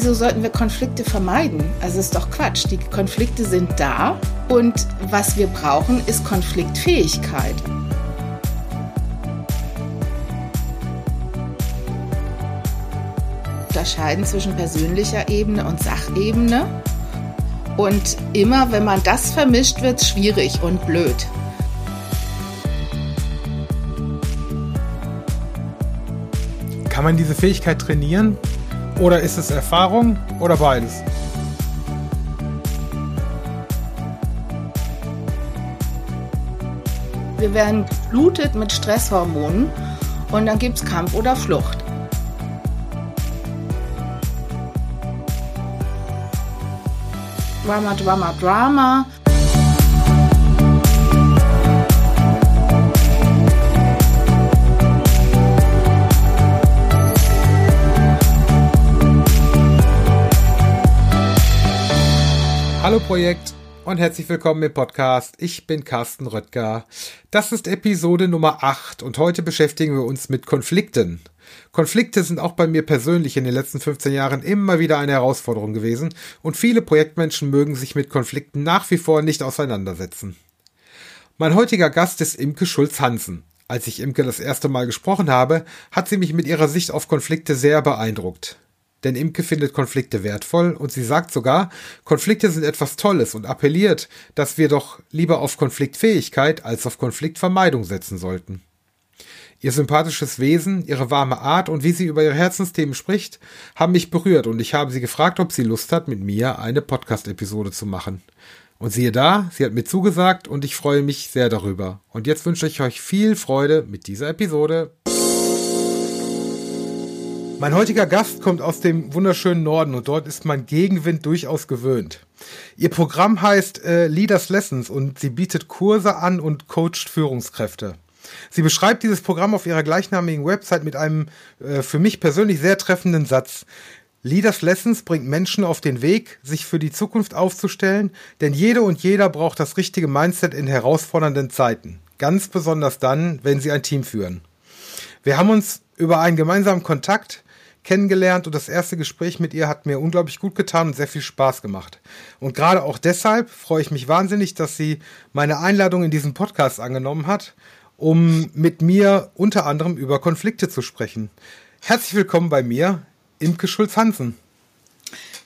wieso sollten wir Konflikte vermeiden? Also ist doch Quatsch. Die Konflikte sind da und was wir brauchen, ist Konfliktfähigkeit. Unterscheiden zwischen persönlicher Ebene und Sachebene. Und immer, wenn man das vermischt, wird es schwierig und blöd. Kann man diese Fähigkeit trainieren? Oder ist es Erfahrung oder beides? Wir werden geflutet mit Stresshormonen und dann gibt es Kampf oder Flucht. Drama, Drama, Drama. Hallo Projekt und herzlich willkommen im Podcast. Ich bin Carsten Röttger. Das ist Episode Nummer 8 und heute beschäftigen wir uns mit Konflikten. Konflikte sind auch bei mir persönlich in den letzten 15 Jahren immer wieder eine Herausforderung gewesen und viele Projektmenschen mögen sich mit Konflikten nach wie vor nicht auseinandersetzen. Mein heutiger Gast ist Imke Schulz-Hansen. Als ich Imke das erste Mal gesprochen habe, hat sie mich mit ihrer Sicht auf Konflikte sehr beeindruckt. Denn Imke findet Konflikte wertvoll und sie sagt sogar, Konflikte sind etwas Tolles und appelliert, dass wir doch lieber auf Konfliktfähigkeit als auf Konfliktvermeidung setzen sollten. Ihr sympathisches Wesen, ihre warme Art und wie sie über ihre Herzensthemen spricht, haben mich berührt und ich habe sie gefragt, ob sie Lust hat, mit mir eine Podcast-Episode zu machen. Und siehe da, sie hat mir zugesagt und ich freue mich sehr darüber. Und jetzt wünsche ich euch viel Freude mit dieser Episode. Mein heutiger Gast kommt aus dem wunderschönen Norden und dort ist man Gegenwind durchaus gewöhnt. Ihr Programm heißt äh, Leaders Lessons und sie bietet Kurse an und coacht Führungskräfte. Sie beschreibt dieses Programm auf ihrer gleichnamigen Website mit einem äh, für mich persönlich sehr treffenden Satz. Leaders Lessons bringt Menschen auf den Weg, sich für die Zukunft aufzustellen, denn jede und jeder braucht das richtige Mindset in herausfordernden Zeiten. Ganz besonders dann, wenn sie ein Team führen. Wir haben uns über einen gemeinsamen Kontakt kennengelernt und das erste Gespräch mit ihr hat mir unglaublich gut getan und sehr viel Spaß gemacht. Und gerade auch deshalb freue ich mich wahnsinnig, dass sie meine Einladung in diesen Podcast angenommen hat, um mit mir unter anderem über Konflikte zu sprechen. Herzlich willkommen bei mir, Imke Schulz-Hansen.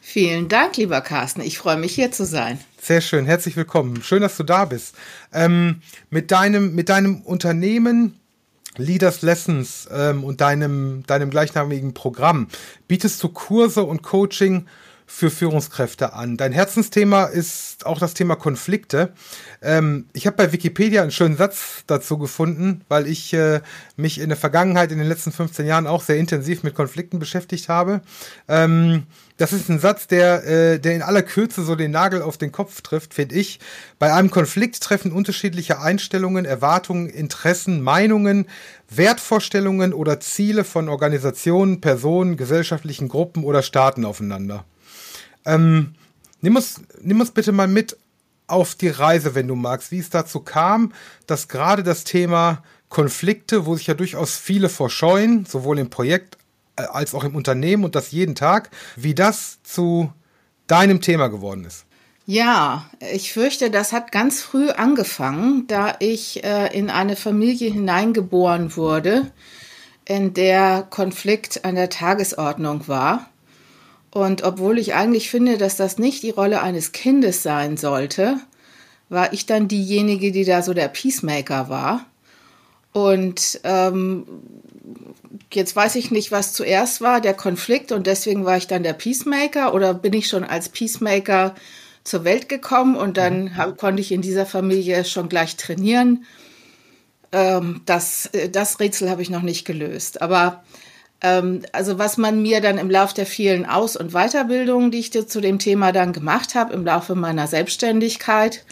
Vielen Dank, lieber Carsten. Ich freue mich, hier zu sein. Sehr schön, herzlich willkommen. Schön, dass du da bist. Ähm, mit, deinem, mit deinem Unternehmen Leaders Lessons ähm, und deinem, deinem gleichnamigen Programm. Bietest du Kurse und Coaching für Führungskräfte an. Dein Herzensthema ist auch das Thema Konflikte. Ähm, ich habe bei Wikipedia einen schönen Satz dazu gefunden, weil ich äh, mich in der Vergangenheit, in den letzten 15 Jahren auch sehr intensiv mit Konflikten beschäftigt habe. Ähm, das ist ein Satz, der, äh, der in aller Kürze so den Nagel auf den Kopf trifft, finde ich. Bei einem Konflikt treffen unterschiedliche Einstellungen, Erwartungen, Interessen, Meinungen, Wertvorstellungen oder Ziele von Organisationen, Personen, gesellschaftlichen Gruppen oder Staaten aufeinander. Ähm, nimm, uns, nimm uns bitte mal mit auf die Reise, wenn du magst, wie es dazu kam, dass gerade das Thema Konflikte, wo sich ja durchaus viele verscheuen, sowohl im Projekt äh, als auch im Unternehmen und das jeden Tag, wie das zu deinem Thema geworden ist. Ja, ich fürchte, das hat ganz früh angefangen, da ich äh, in eine Familie hineingeboren wurde, in der Konflikt an der Tagesordnung war. Und obwohl ich eigentlich finde, dass das nicht die Rolle eines Kindes sein sollte, war ich dann diejenige, die da so der Peacemaker war. Und ähm, jetzt weiß ich nicht, was zuerst war, der Konflikt und deswegen war ich dann der Peacemaker oder bin ich schon als Peacemaker zur Welt gekommen und dann mhm. hab, konnte ich in dieser Familie schon gleich trainieren. Ähm, das, äh, das Rätsel habe ich noch nicht gelöst. Aber also was man mir dann im Laufe der vielen Aus- und Weiterbildungen, die ich zu dem Thema dann gemacht habe, im Laufe meiner Selbstständigkeit,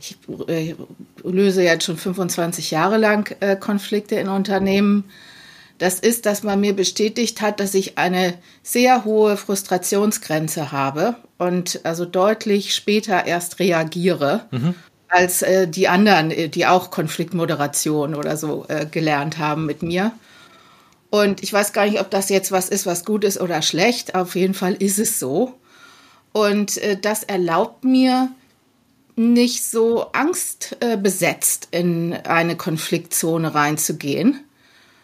ich äh, löse jetzt schon 25 Jahre lang äh, Konflikte in Unternehmen, das ist, dass man mir bestätigt hat, dass ich eine sehr hohe Frustrationsgrenze habe und also deutlich später erst reagiere. Mhm. als äh, die anderen, die auch Konfliktmoderation oder so gelernt haben mit mir. Und ich weiß gar nicht, ob das jetzt was ist, was gut ist oder schlecht. Auf jeden Fall ist es so. Und äh, das erlaubt mir, nicht so angstbesetzt äh, in eine Konfliktzone reinzugehen,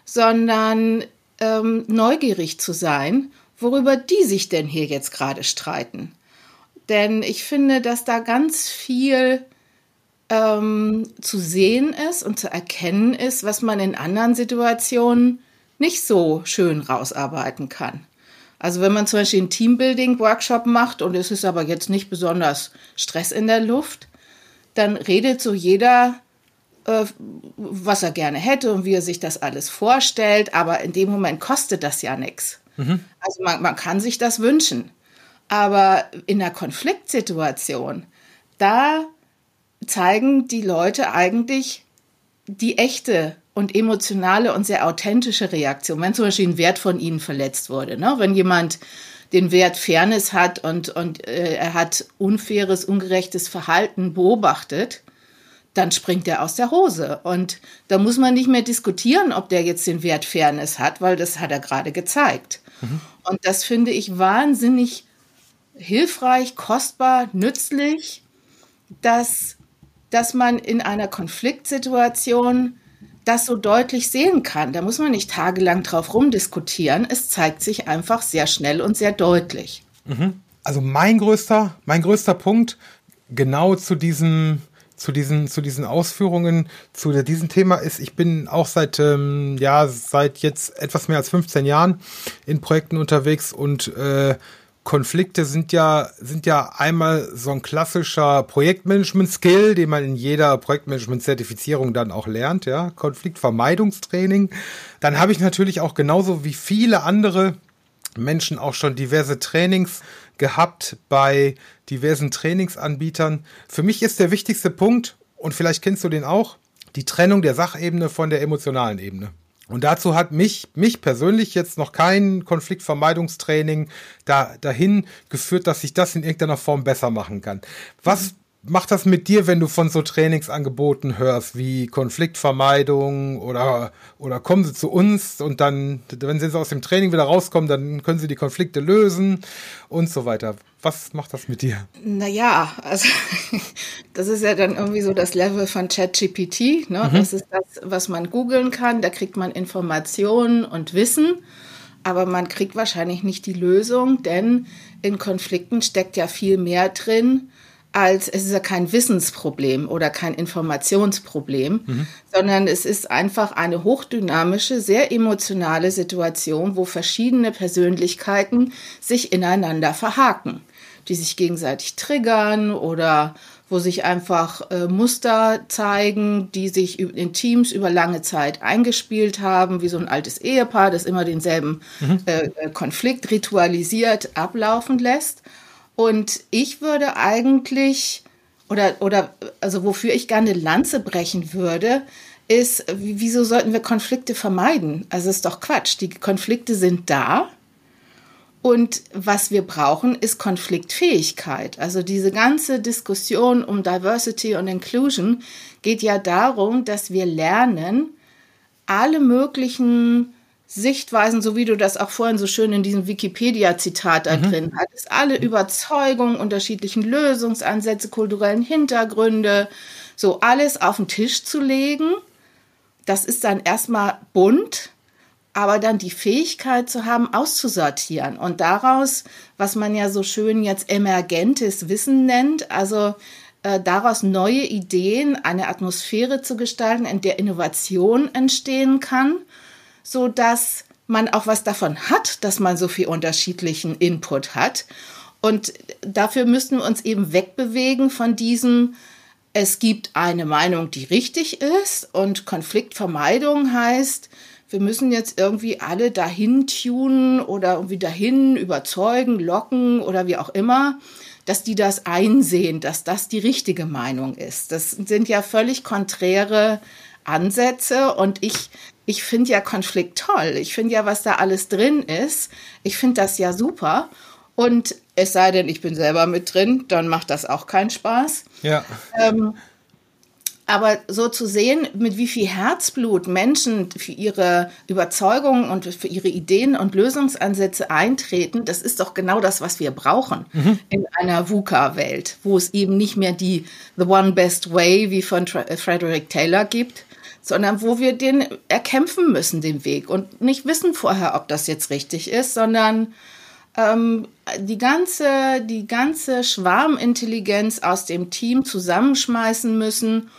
sondern ähm, neugierig zu sein, worüber die sich denn hier jetzt gerade streiten. Denn ich finde, dass da ganz viel ähm, zu sehen ist und zu erkennen ist, was man in anderen Situationen nicht so schön rausarbeiten kann. Also wenn man zum Beispiel einen Teambuilding-Workshop macht und es ist aber jetzt nicht besonders Stress in der Luft, dann redet so jeder, äh, was er gerne hätte und wie er sich das alles vorstellt, aber in dem Moment kostet das ja nichts. Mhm. Also man, man kann sich das wünschen. Aber in einer Konfliktsituation, da zeigen die Leute eigentlich die echte und emotionale und sehr authentische Reaktion, wenn zum Beispiel ein Wert von ihnen verletzt wurde. Ne? Wenn jemand den Wert Fairness hat und, und äh, er hat unfaires, ungerechtes Verhalten beobachtet, dann springt er aus der Hose. Und da muss man nicht mehr diskutieren, ob der jetzt den Wert Fairness hat, weil das hat er gerade gezeigt. Mhm. Und das finde ich wahnsinnig hilfreich, kostbar, nützlich, dass, dass man in einer Konfliktsituation das so deutlich sehen kann. Da muss man nicht tagelang drauf rumdiskutieren. Es zeigt sich einfach sehr schnell und sehr deutlich. Mhm. Also mein größter, mein größter Punkt genau zu diesem zu diesen, zu diesen Ausführungen, zu diesem Thema ist, ich bin auch seit, ähm, ja, seit jetzt etwas mehr als 15 Jahren in Projekten unterwegs und äh, Konflikte sind ja, sind ja einmal so ein klassischer Projektmanagement-Skill, den man in jeder Projektmanagement-Zertifizierung dann auch lernt, ja. Konfliktvermeidungstraining. Dann habe ich natürlich auch genauso wie viele andere Menschen auch schon diverse Trainings gehabt bei diversen Trainingsanbietern. Für mich ist der wichtigste Punkt, und vielleicht kennst du den auch, die Trennung der Sachebene von der emotionalen Ebene. Und dazu hat mich, mich persönlich jetzt noch kein Konfliktvermeidungstraining da, dahin geführt, dass ich das in irgendeiner Form besser machen kann. Was macht das mit dir, wenn du von so Trainingsangeboten hörst, wie Konfliktvermeidung oder, oder kommen sie zu uns und dann, wenn sie aus dem Training wieder rauskommen, dann können sie die Konflikte lösen und so weiter. Was macht das mit dir? Naja, also das ist ja dann irgendwie so das Level von ChatGPT. Ne? Mhm. Das ist das, was man googeln kann. Da kriegt man Informationen und Wissen, aber man kriegt wahrscheinlich nicht die Lösung, denn in Konflikten steckt ja viel mehr drin, als es ist ja kein Wissensproblem oder kein Informationsproblem, mhm. sondern es ist einfach eine hochdynamische, sehr emotionale Situation, wo verschiedene Persönlichkeiten sich ineinander verhaken die sich gegenseitig triggern oder wo sich einfach äh, Muster zeigen, die sich in Teams über lange Zeit eingespielt haben, wie so ein altes Ehepaar, das immer denselben mhm. äh, äh Konflikt ritualisiert ablaufen lässt. Und ich würde eigentlich, oder, oder also wofür ich gerne Lanze brechen würde, ist, wieso sollten wir Konflikte vermeiden? Also ist doch Quatsch. Die Konflikte sind da und was wir brauchen, ist Konfliktfähigkeit. Also diese ganze Diskussion um Diversity und Inclusion geht ja darum, dass wir lernen, alle möglichen Sichtweisen, so wie du das auch vorhin so schön in diesem Wikipedia-Zitat da mhm. drin hattest, alle Überzeugungen, unterschiedlichen Lösungsansätze, kulturellen Hintergründe, so alles auf den Tisch zu legen. Das ist dann erstmal bunt, aber dann die Fähigkeit zu haben, auszusortieren und daraus, was man ja so schön jetzt emergentes Wissen nennt, also äh, daraus neue Ideen, eine Atmosphäre zu gestalten, in der Innovation entstehen kann, so dass man auch was davon hat, dass man so viel unterschiedlichen Input hat. Und dafür müssen wir uns eben wegbewegen von diesem, es gibt eine Meinung, die richtig ist und Konfliktvermeidung heißt, wir müssen jetzt irgendwie alle dahin tunen oder irgendwie dahin überzeugen, locken oder wie auch immer, dass die das einsehen, dass das die richtige Meinung ist. Das sind ja völlig konträre Ansätze und ich, ich finde ja Konflikt toll. Ich finde ja, was da alles drin ist. Ich finde das ja super. Und es sei denn, ich bin selber mit drin, dann macht das auch keinen Spaß. Ja. Ähm, aber so zu sehen, mit wie viel Herzblut Menschen für ihre Überzeugungen und für ihre Ideen und Lösungsansätze eintreten, das ist doch genau das, was wir brauchen mhm. in einer VUCA-Welt, wo es eben nicht mehr die The One Best Way wie von Frederick Taylor gibt, sondern wo wir den erkämpfen müssen, den Weg. Und nicht wissen vorher, ob das jetzt richtig ist, sondern ähm, die ganze, die ganze Schwarmintelligenz aus dem Team zusammenschmeißen müssen,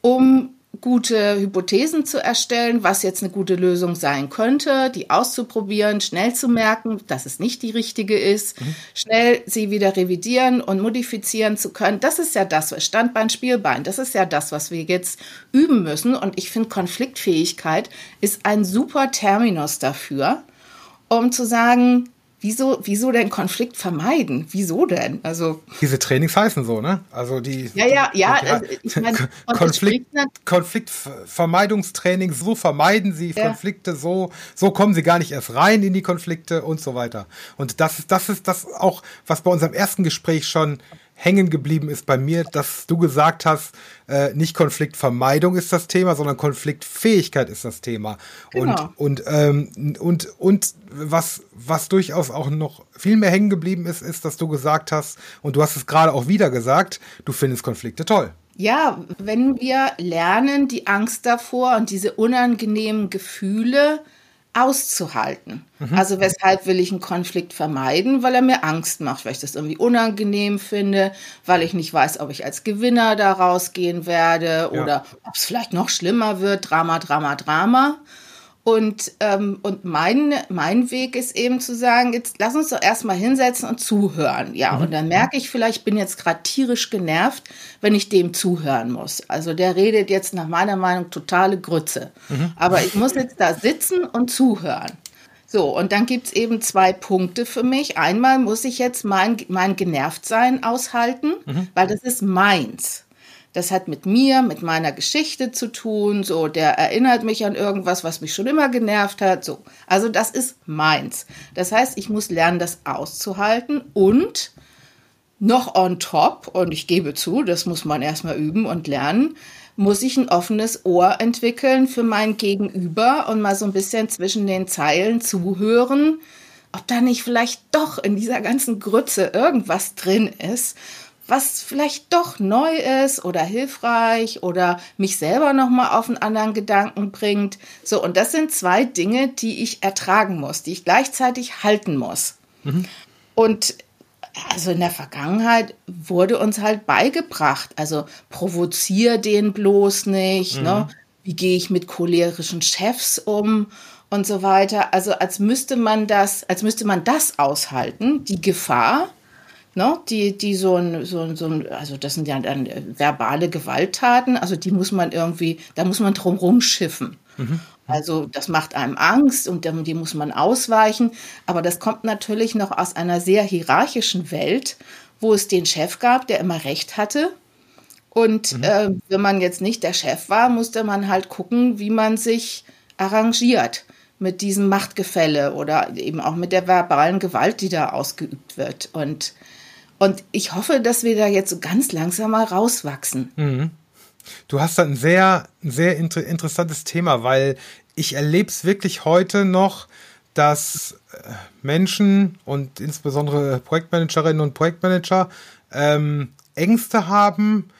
um gute Hypothesen zu erstellen, was jetzt eine gute Lösung sein könnte, die auszuprobieren, schnell zu merken, dass es nicht die richtige ist, mhm. schnell sie wieder revidieren und modifizieren zu können. Das ist ja das, Standbein, Spielbein, das ist ja das, was wir jetzt üben müssen. Und ich finde, Konfliktfähigkeit ist ein super Terminus dafür, um zu sagen, Wieso, wieso denn Konflikt vermeiden? Wieso denn? Also diese Trainings heißen so, ne? Also die ja ja ja. Die, also ich mein, Konflikt, Konfliktvermeidungstrainings. So vermeiden Sie ja. Konflikte. So so kommen Sie gar nicht erst rein in die Konflikte und so weiter. Und das ist das ist das auch, was bei unserem ersten Gespräch schon hängen geblieben ist bei mir, dass du gesagt hast, äh, nicht Konfliktvermeidung ist das Thema, sondern Konfliktfähigkeit ist das Thema. Genau. Und, und, ähm, und, und was, was durchaus auch noch viel mehr hängen geblieben ist, ist, dass du gesagt hast, und du hast es gerade auch wieder gesagt, du findest Konflikte toll. Ja, wenn wir lernen, die Angst davor und diese unangenehmen Gefühle auszuhalten. Mhm. Also weshalb will ich einen Konflikt vermeiden? Weil er mir Angst macht, weil ich das irgendwie unangenehm finde, weil ich nicht weiß, ob ich als Gewinner da rausgehen werde ja. oder ob es vielleicht noch schlimmer wird. Drama, Drama, Drama. Und, ähm, und mein, mein Weg ist eben zu sagen, jetzt lass uns doch erstmal hinsetzen und zuhören. Ja, mhm. und dann merke ich vielleicht, ich bin jetzt gerade tierisch genervt, wenn ich dem zuhören muss. Also der redet jetzt nach meiner Meinung totale Grütze. Mhm. Aber ich muss jetzt da sitzen und zuhören. So, und dann gibt's eben zwei Punkte für mich. Einmal muss ich jetzt mein, mein Genervtsein aushalten, mhm. weil das ist meins. Das hat mit mir, mit meiner Geschichte zu tun. So, der erinnert mich an irgendwas, was mich schon immer genervt hat. So, also das ist meins. Das heißt, ich muss lernen, das auszuhalten und noch on top, und ich gebe zu, das muss man erstmal üben und lernen, muss ich ein offenes Ohr entwickeln für mein Gegenüber und mal so ein bisschen zwischen den Zeilen zuhören, ob da nicht vielleicht doch in dieser ganzen Grütze irgendwas drin ist, was vielleicht doch neu ist oder hilfreich oder mich selber noch mal auf einen anderen Gedanken bringt. So und das sind zwei Dinge, die ich ertragen muss, die ich gleichzeitig halten muss. Mhm. Und also in der Vergangenheit wurde uns halt beigebracht, also provozier den bloß nicht, ne? mhm. ne? Wie gehe ich mit cholerischen Chefs um und so weiter. Also als müsste man das, als müsste man das aushalten, die Gefahr, ne, die, die so ein, so ein, so ein, also das sind ja dann verbale Gewalttaten, also die muss man irgendwie, da muss man drum rumschiffen. Mhm. Also das macht einem Angst und die muss man ausweichen. Aber das kommt natürlich noch aus einer sehr hierarchischen Welt, wo es den Chef gab, der immer Recht hatte. Und mhm. äh, wenn man jetzt nicht der Chef war, musste man halt gucken, wie man sich arrangiert mit diesem Machtgefälle oder eben auch mit der verbalen Gewalt, die da ausgeübt wird. Und und ich hoffe, dass wir da jetzt so ganz langsam mal rauswachsen. Mhm. Du hast da ein sehr, sehr inter interessantes Thema, weil ich erlebe es wirklich heute noch, dass äh, Menschen und insbesondere Projektmanagerinnen und Projektmanager ähm, Ängste haben,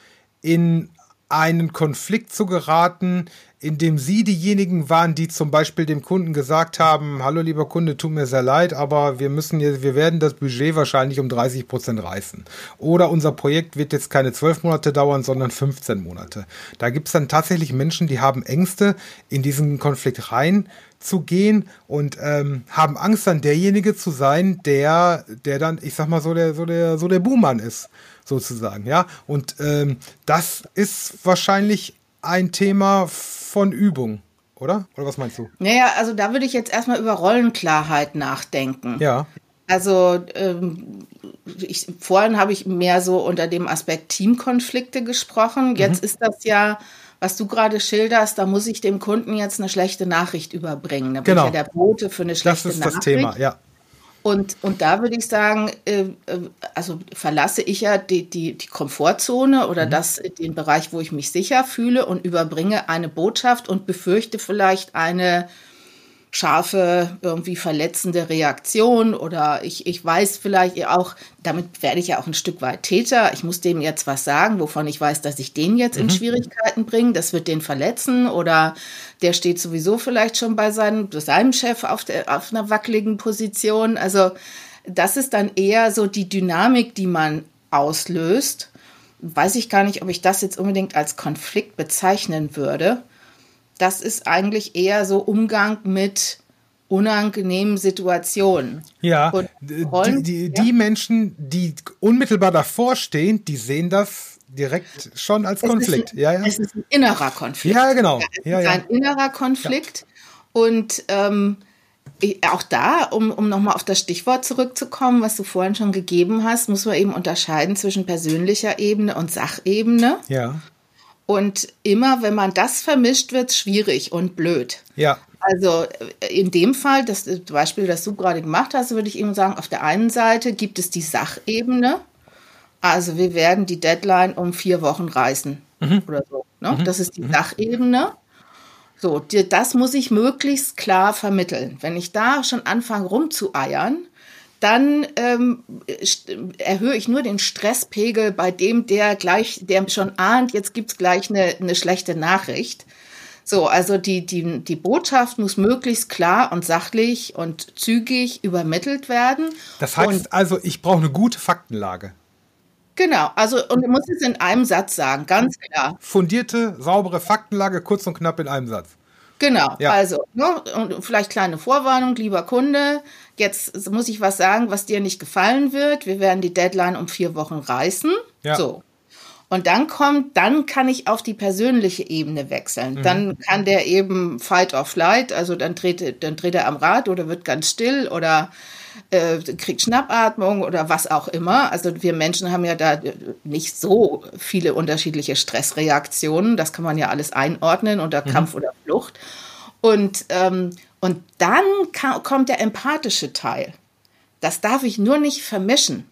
in einen Konflikt zu geraten, indem sie diejenigen waren, die zum Beispiel dem Kunden gesagt haben, hallo lieber Kunde, tut mir sehr leid, aber wir müssen jetzt, wir werden das Budget wahrscheinlich um 30 Prozent reißen. Oder unser Projekt wird jetzt keine zwölf Monate dauern, sondern 15 Monate. Da gibt es dann tatsächlich Menschen, die haben Ängste, in diesen Konflikt rein zu gehen und ähm, haben Angst, dann derjenige zu sein, der, der dann, ich sag mal so der, so der, so der Buhmann ist, sozusagen, ja. Und ähm, das ist wahrscheinlich ein Thema von Übung, oder? Oder was meinst du? Naja, also da würde ich jetzt erstmal über Rollenklarheit nachdenken. Ja. Also ähm, ich, vorhin habe ich mehr so unter dem Aspekt Teamkonflikte gesprochen. Jetzt mhm. ist das ja, was du gerade schilderst, da muss ich dem Kunden jetzt eine schlechte Nachricht überbringen. Da bin genau. ich ja der Bote für eine schlechte Nachricht. Das ist Nachricht. das Thema, ja. Und, und da würde ich sagen, äh, äh, also verlasse ich ja die, die, die Komfortzone oder mhm. das, den Bereich, wo ich mich sicher fühle und überbringe eine Botschaft und befürchte vielleicht eine scharfe, irgendwie verletzende Reaktion oder ich, ich weiß vielleicht auch, damit werde ich ja auch ein Stück weit Täter. Ich muss dem jetzt was sagen, wovon ich weiß, dass ich den jetzt in mhm. Schwierigkeiten bringe. Das wird den verletzen oder der steht sowieso vielleicht schon bei seinem, seinem Chef auf, der, auf einer wackeligen Position. Also das ist dann eher so die Dynamik, die man auslöst. Weiß ich gar nicht, ob ich das jetzt unbedingt als Konflikt bezeichnen würde das ist eigentlich eher so Umgang mit unangenehmen Situationen. Ja, Rollen, die, die, ja. die, Menschen, die unmittelbar davor stehen, die sehen das direkt schon als es Konflikt. Ein, ja, ja. Es ist ein innerer Konflikt. Ja, genau. es ja, ist ein innerer Konflikt. Und ähm, auch da, um, um nochmal auf das Stichwort zurückzukommen, was du vorhin schon gegeben hast, muss man eben unterscheiden zwischen persönlicher Ebene und Sachebene. Ja. Und immer, wenn man das vermischt, wird es schwierig und blöd. Ja. Also äh, in dem Fall, das Beispiel, das du gerade gemacht hast, würde ich eben sagen, auf der einen Seite gibt es die Sachebene. Also wir werden die Deadline um vier Wochen reißen mhm. oder so. Ne? Mhm. Das ist die mhm. Sachebene. So, das muss ich möglichst klar vermitteln. Wenn ich da schon anfange rumzueiern, dann ähm, erhöhe ich nur den Stresspegel bei dem, der gleich, der schon ahnt, jetzt gibt es gleich eine, eine schlechte Nachricht. So, also die, die, die Botschaft muss möglichst klar und sachlich und zügig übermittelt werden. Das heißt und, also, ich brauche eine gute Faktenlage. Genau, also und du musst es in einem Satz sagen, ganz klar. Fundierte, saubere Faktenlage, kurz und knapp in einem Satz. Genau, ja. also ne, und vielleicht kleine Vorwarnung, lieber Kunde. Jetzt muss ich was sagen, was dir nicht gefallen wird. Wir werden die Deadline um vier Wochen reißen. Ja. So. Und dann kommt, dann kann ich auf die persönliche Ebene wechseln. Mhm. Dann kann der eben Fight or Flight, also dann dreht, dann dreht er am Rad oder wird ganz still oder äh, kriegt Schnappatmung oder was auch immer. Also wir Menschen haben ja da nicht so viele unterschiedliche Stressreaktionen. Das kann man ja alles einordnen unter mhm. Kampf oder Flucht. Und, ähm, und dann kommt der empathische Teil. Das darf ich nur nicht vermischen.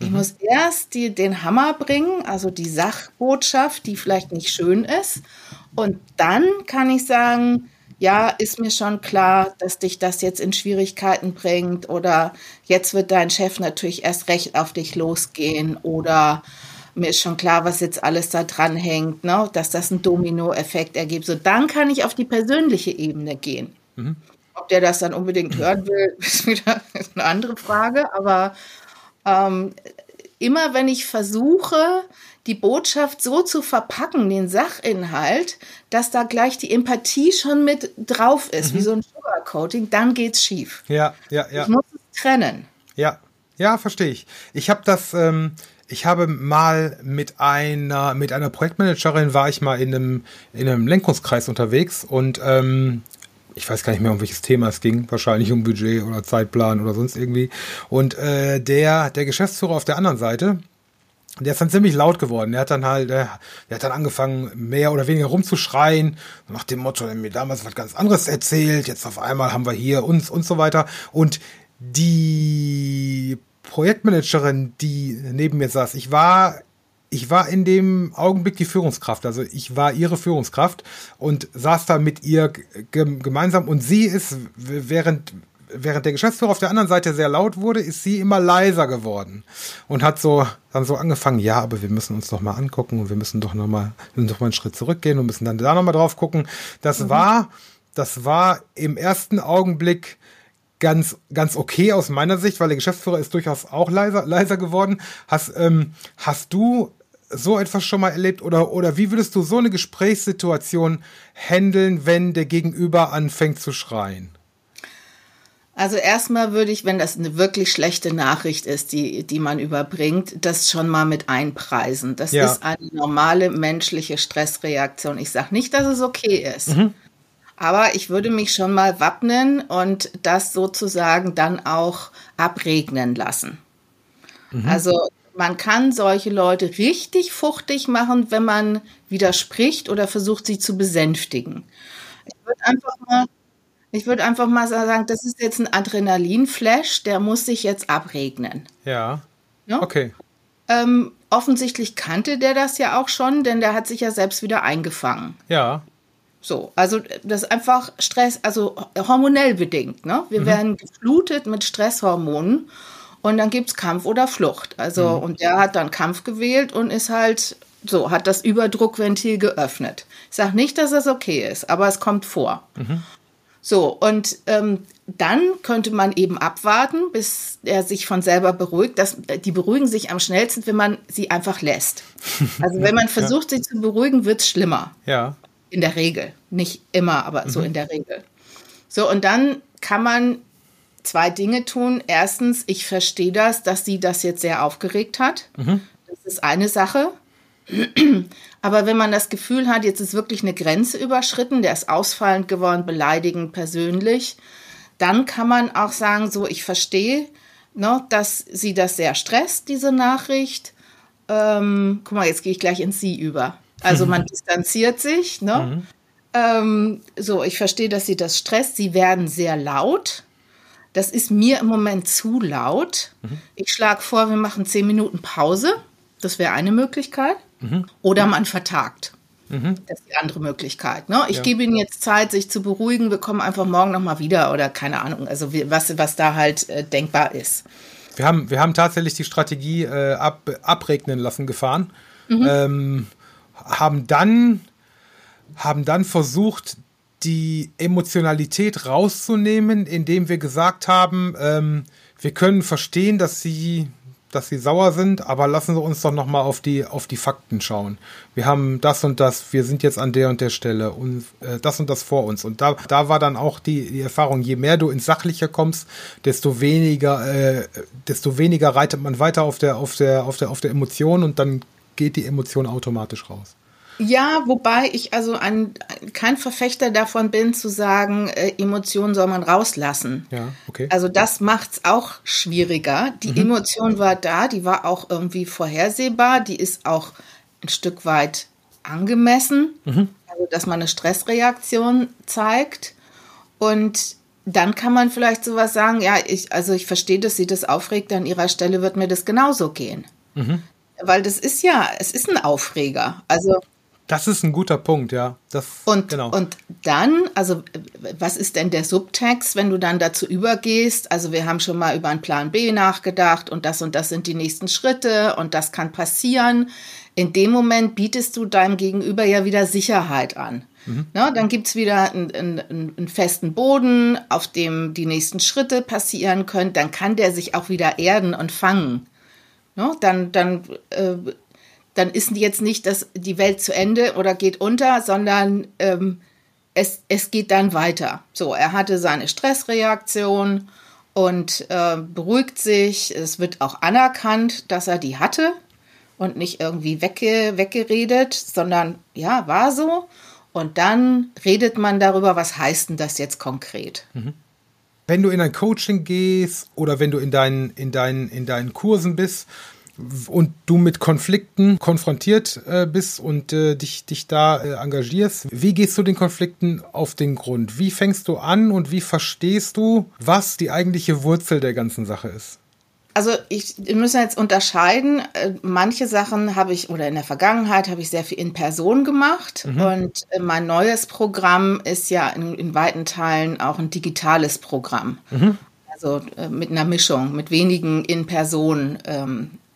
Ich mhm. muss erst die, den Hammer bringen, also die Sachbotschaft, die vielleicht nicht schön ist. Und dann kann ich sagen, ja, ist mir schon klar, dass dich das jetzt in Schwierigkeiten bringt oder jetzt wird dein Chef natürlich erst recht auf dich losgehen oder mir ist schon klar, was jetzt alles da dran hängt, ne? dass das einen Dominoeffekt ergibt. So, dann kann ich auf die persönliche Ebene gehen. Mhm. Ob der das dann unbedingt hören will, ist wieder eine andere Frage. Aber ähm, immer wenn ich versuche, die Botschaft so zu verpacken, den Sachinhalt, dass da gleich die Empathie schon mit drauf ist, mhm. wie so ein Sugarcoating, dann geht's schief. Ja, ja, ja. Ich muss es trennen. Ja, ja, verstehe ich. Ich habe das, ähm, ich habe mal mit einer, mit einer Projektmanagerin war ich mal in einem, in einem Lenkungskreis unterwegs und ähm, ich weiß gar nicht mehr, um welches Thema es ging, wahrscheinlich um Budget oder Zeitplan oder sonst irgendwie. Und äh, der, der Geschäftsführer auf der anderen Seite, der ist dann ziemlich laut geworden. Der hat dann halt, der, der hat dann angefangen, mehr oder weniger rumzuschreien, nach dem Motto, er mir damals was ganz anderes erzählt, jetzt auf einmal haben wir hier uns und so weiter. Und die Projektmanagerin, die neben mir saß, ich war, ich war in dem Augenblick die Führungskraft, also ich war ihre Führungskraft und saß da mit ihr gemeinsam und sie ist während während der Geschäftsführer auf der anderen Seite sehr laut wurde, ist sie immer leiser geworden und hat so dann so angefangen, ja, aber wir müssen uns doch mal angucken und wir müssen doch noch mal, müssen doch mal einen Schritt zurückgehen und müssen dann da noch mal drauf gucken. Das mhm. war, das war im ersten Augenblick ganz, ganz okay aus meiner Sicht, weil der Geschäftsführer ist durchaus auch leiser, leiser geworden. Hast, ähm, hast du so etwas schon mal erlebt oder, oder wie würdest du so eine Gesprächssituation handeln, wenn der Gegenüber anfängt zu schreien? Also erstmal würde ich, wenn das eine wirklich schlechte Nachricht ist, die, die man überbringt, das schon mal mit einpreisen. Das ja. ist eine normale menschliche Stressreaktion. Ich sage nicht, dass es okay ist. Mhm. Aber ich würde mich schon mal wappnen und das sozusagen dann auch abregnen lassen. Mhm. Also man kann solche Leute richtig fuchtig machen, wenn man widerspricht oder versucht, sie zu besänftigen. Ich würde einfach mal Ich würde einfach mal sagen, das ist jetzt ein Adrenalinflash, der muss sich jetzt abregnen. Ja. ja? Okay. Ähm, offensichtlich kannte der das ja auch schon, denn der hat sich ja selbst wieder eingefangen. Ja. So, also das ist einfach Stress, also hormonell bedingt. Ne? Wir mhm. werden geflutet mit Stresshormonen und dann gibt es Kampf oder Flucht. Also, mhm. und der hat dann Kampf gewählt und ist halt so, hat das Überdruckventil geöffnet. Ich sage nicht, dass das okay ist, aber es kommt vor. Mhm. So, und ähm, dann könnte man eben abwarten, bis er sich von selber beruhigt. Das, die beruhigen sich am schnellsten, wenn man sie einfach lässt. Also wenn man versucht, ja. sie zu beruhigen, wird es schlimmer. Ja. In der Regel. Nicht immer, aber mhm. so in der Regel. So, und dann kann man zwei Dinge tun. Erstens, ich verstehe das, dass sie das jetzt sehr aufgeregt hat. Mhm. Das ist eine Sache. Aber wenn man das Gefühl hat, jetzt ist wirklich eine Grenze überschritten, der ist ausfallend geworden, beleidigend, persönlich, dann kann man auch sagen, so, ich verstehe, ne, dass sie das sehr stresst, diese Nachricht. Ähm, guck mal, jetzt gehe ich gleich ins Sie über. Also man distanziert sich, ne? Mhm. Ähm, so, ich verstehe, dass sie das stresst. Sie werden sehr laut. Das ist mir im Moment zu laut. Mhm. Ich schlage vor, wir machen zehn Minuten Pause. Das wäre eine Möglichkeit. Mhm. Oder man vertagt. Mhm. Das ist die andere Möglichkeit. Ne? Ich ja. gebe Ihnen jetzt Zeit, sich zu beruhigen. Wir kommen einfach morgen nochmal wieder oder keine Ahnung, also was, was da halt äh, denkbar ist. Wir haben, wir haben tatsächlich die Strategie äh, ab, abregnen lassen gefahren. Mhm. Ähm, haben dann haben dann versucht, die Emotionalität rauszunehmen, indem wir gesagt haben, ähm, wir können verstehen, dass sie dass sie sauer sind, aber lassen Sie uns doch noch mal auf die auf die Fakten schauen. Wir haben das und das, wir sind jetzt an der und der Stelle und äh, das und das vor uns und da da war dann auch die, die Erfahrung, je mehr du ins Sachliche kommst, desto weniger äh, desto weniger reitet man weiter auf der auf der auf der auf der Emotion und dann geht die Emotion automatisch raus. Ja, wobei ich also ein, kein Verfechter davon bin, zu sagen, äh, Emotionen soll man rauslassen. Ja, okay. Also das macht's auch schwieriger. Die mhm. Emotion war da, die war auch irgendwie vorhersehbar, die ist auch ein Stück weit angemessen, mhm. also dass man eine Stressreaktion zeigt. Und dann kann man vielleicht sowas sagen, ja, ich, also ich verstehe, dass sie das aufregt, an ihrer Stelle wird mir das genauso gehen. Mhm. Weil das ist ja, es ist ein Aufreger. Also das ist ein guter Punkt, ja. Das, und, genau. und dann, also was ist denn der Subtext, wenn du dann dazu übergehst? Also wir haben schon mal über einen Plan B nachgedacht und das und das sind die nächsten Schritte und das kann passieren. In dem Moment bietest du deinem Gegenüber ja wieder Sicherheit an. Mhm. Na, dann gibt's wieder einen, einen, einen, festen Boden, auf dem die nächsten Schritte passieren können. Dann kann der sich auch wieder erden und fangen. No, dann dann äh, dann ist jetzt nicht das, die Welt zu Ende oder geht unter, sondern ähm, es, es geht dann weiter. So, er hatte seine Stressreaktion und äh, beruhigt sich. Es wird auch anerkannt, dass er die hatte und nicht irgendwie wegge weggeredet, sondern ja, war so. Und dann redet man darüber, was heißt denn das jetzt konkret? Mhm. Wenn du in ein Coaching gehst oder wenn du in deinen, in deinen, in deinen Kursen bist, und du mit Konflikten konfrontiert äh, bist und äh, dich, dich da äh, engagierst, wie gehst du den Konflikten auf den Grund? Wie fängst du an und wie verstehst du, was die eigentliche Wurzel der ganzen Sache ist? Also ich, wir müssen jetzt unterscheiden. Äh, manche Sachen habe ich oder in der Vergangenheit habe ich sehr viel in Person gemacht mhm. und äh, mein neues Programm ist ja in, in weiten Teilen auch ein digitales Programm. Mhm. Also äh, mit einer Mischung, mit wenigen in Person ähm, äh,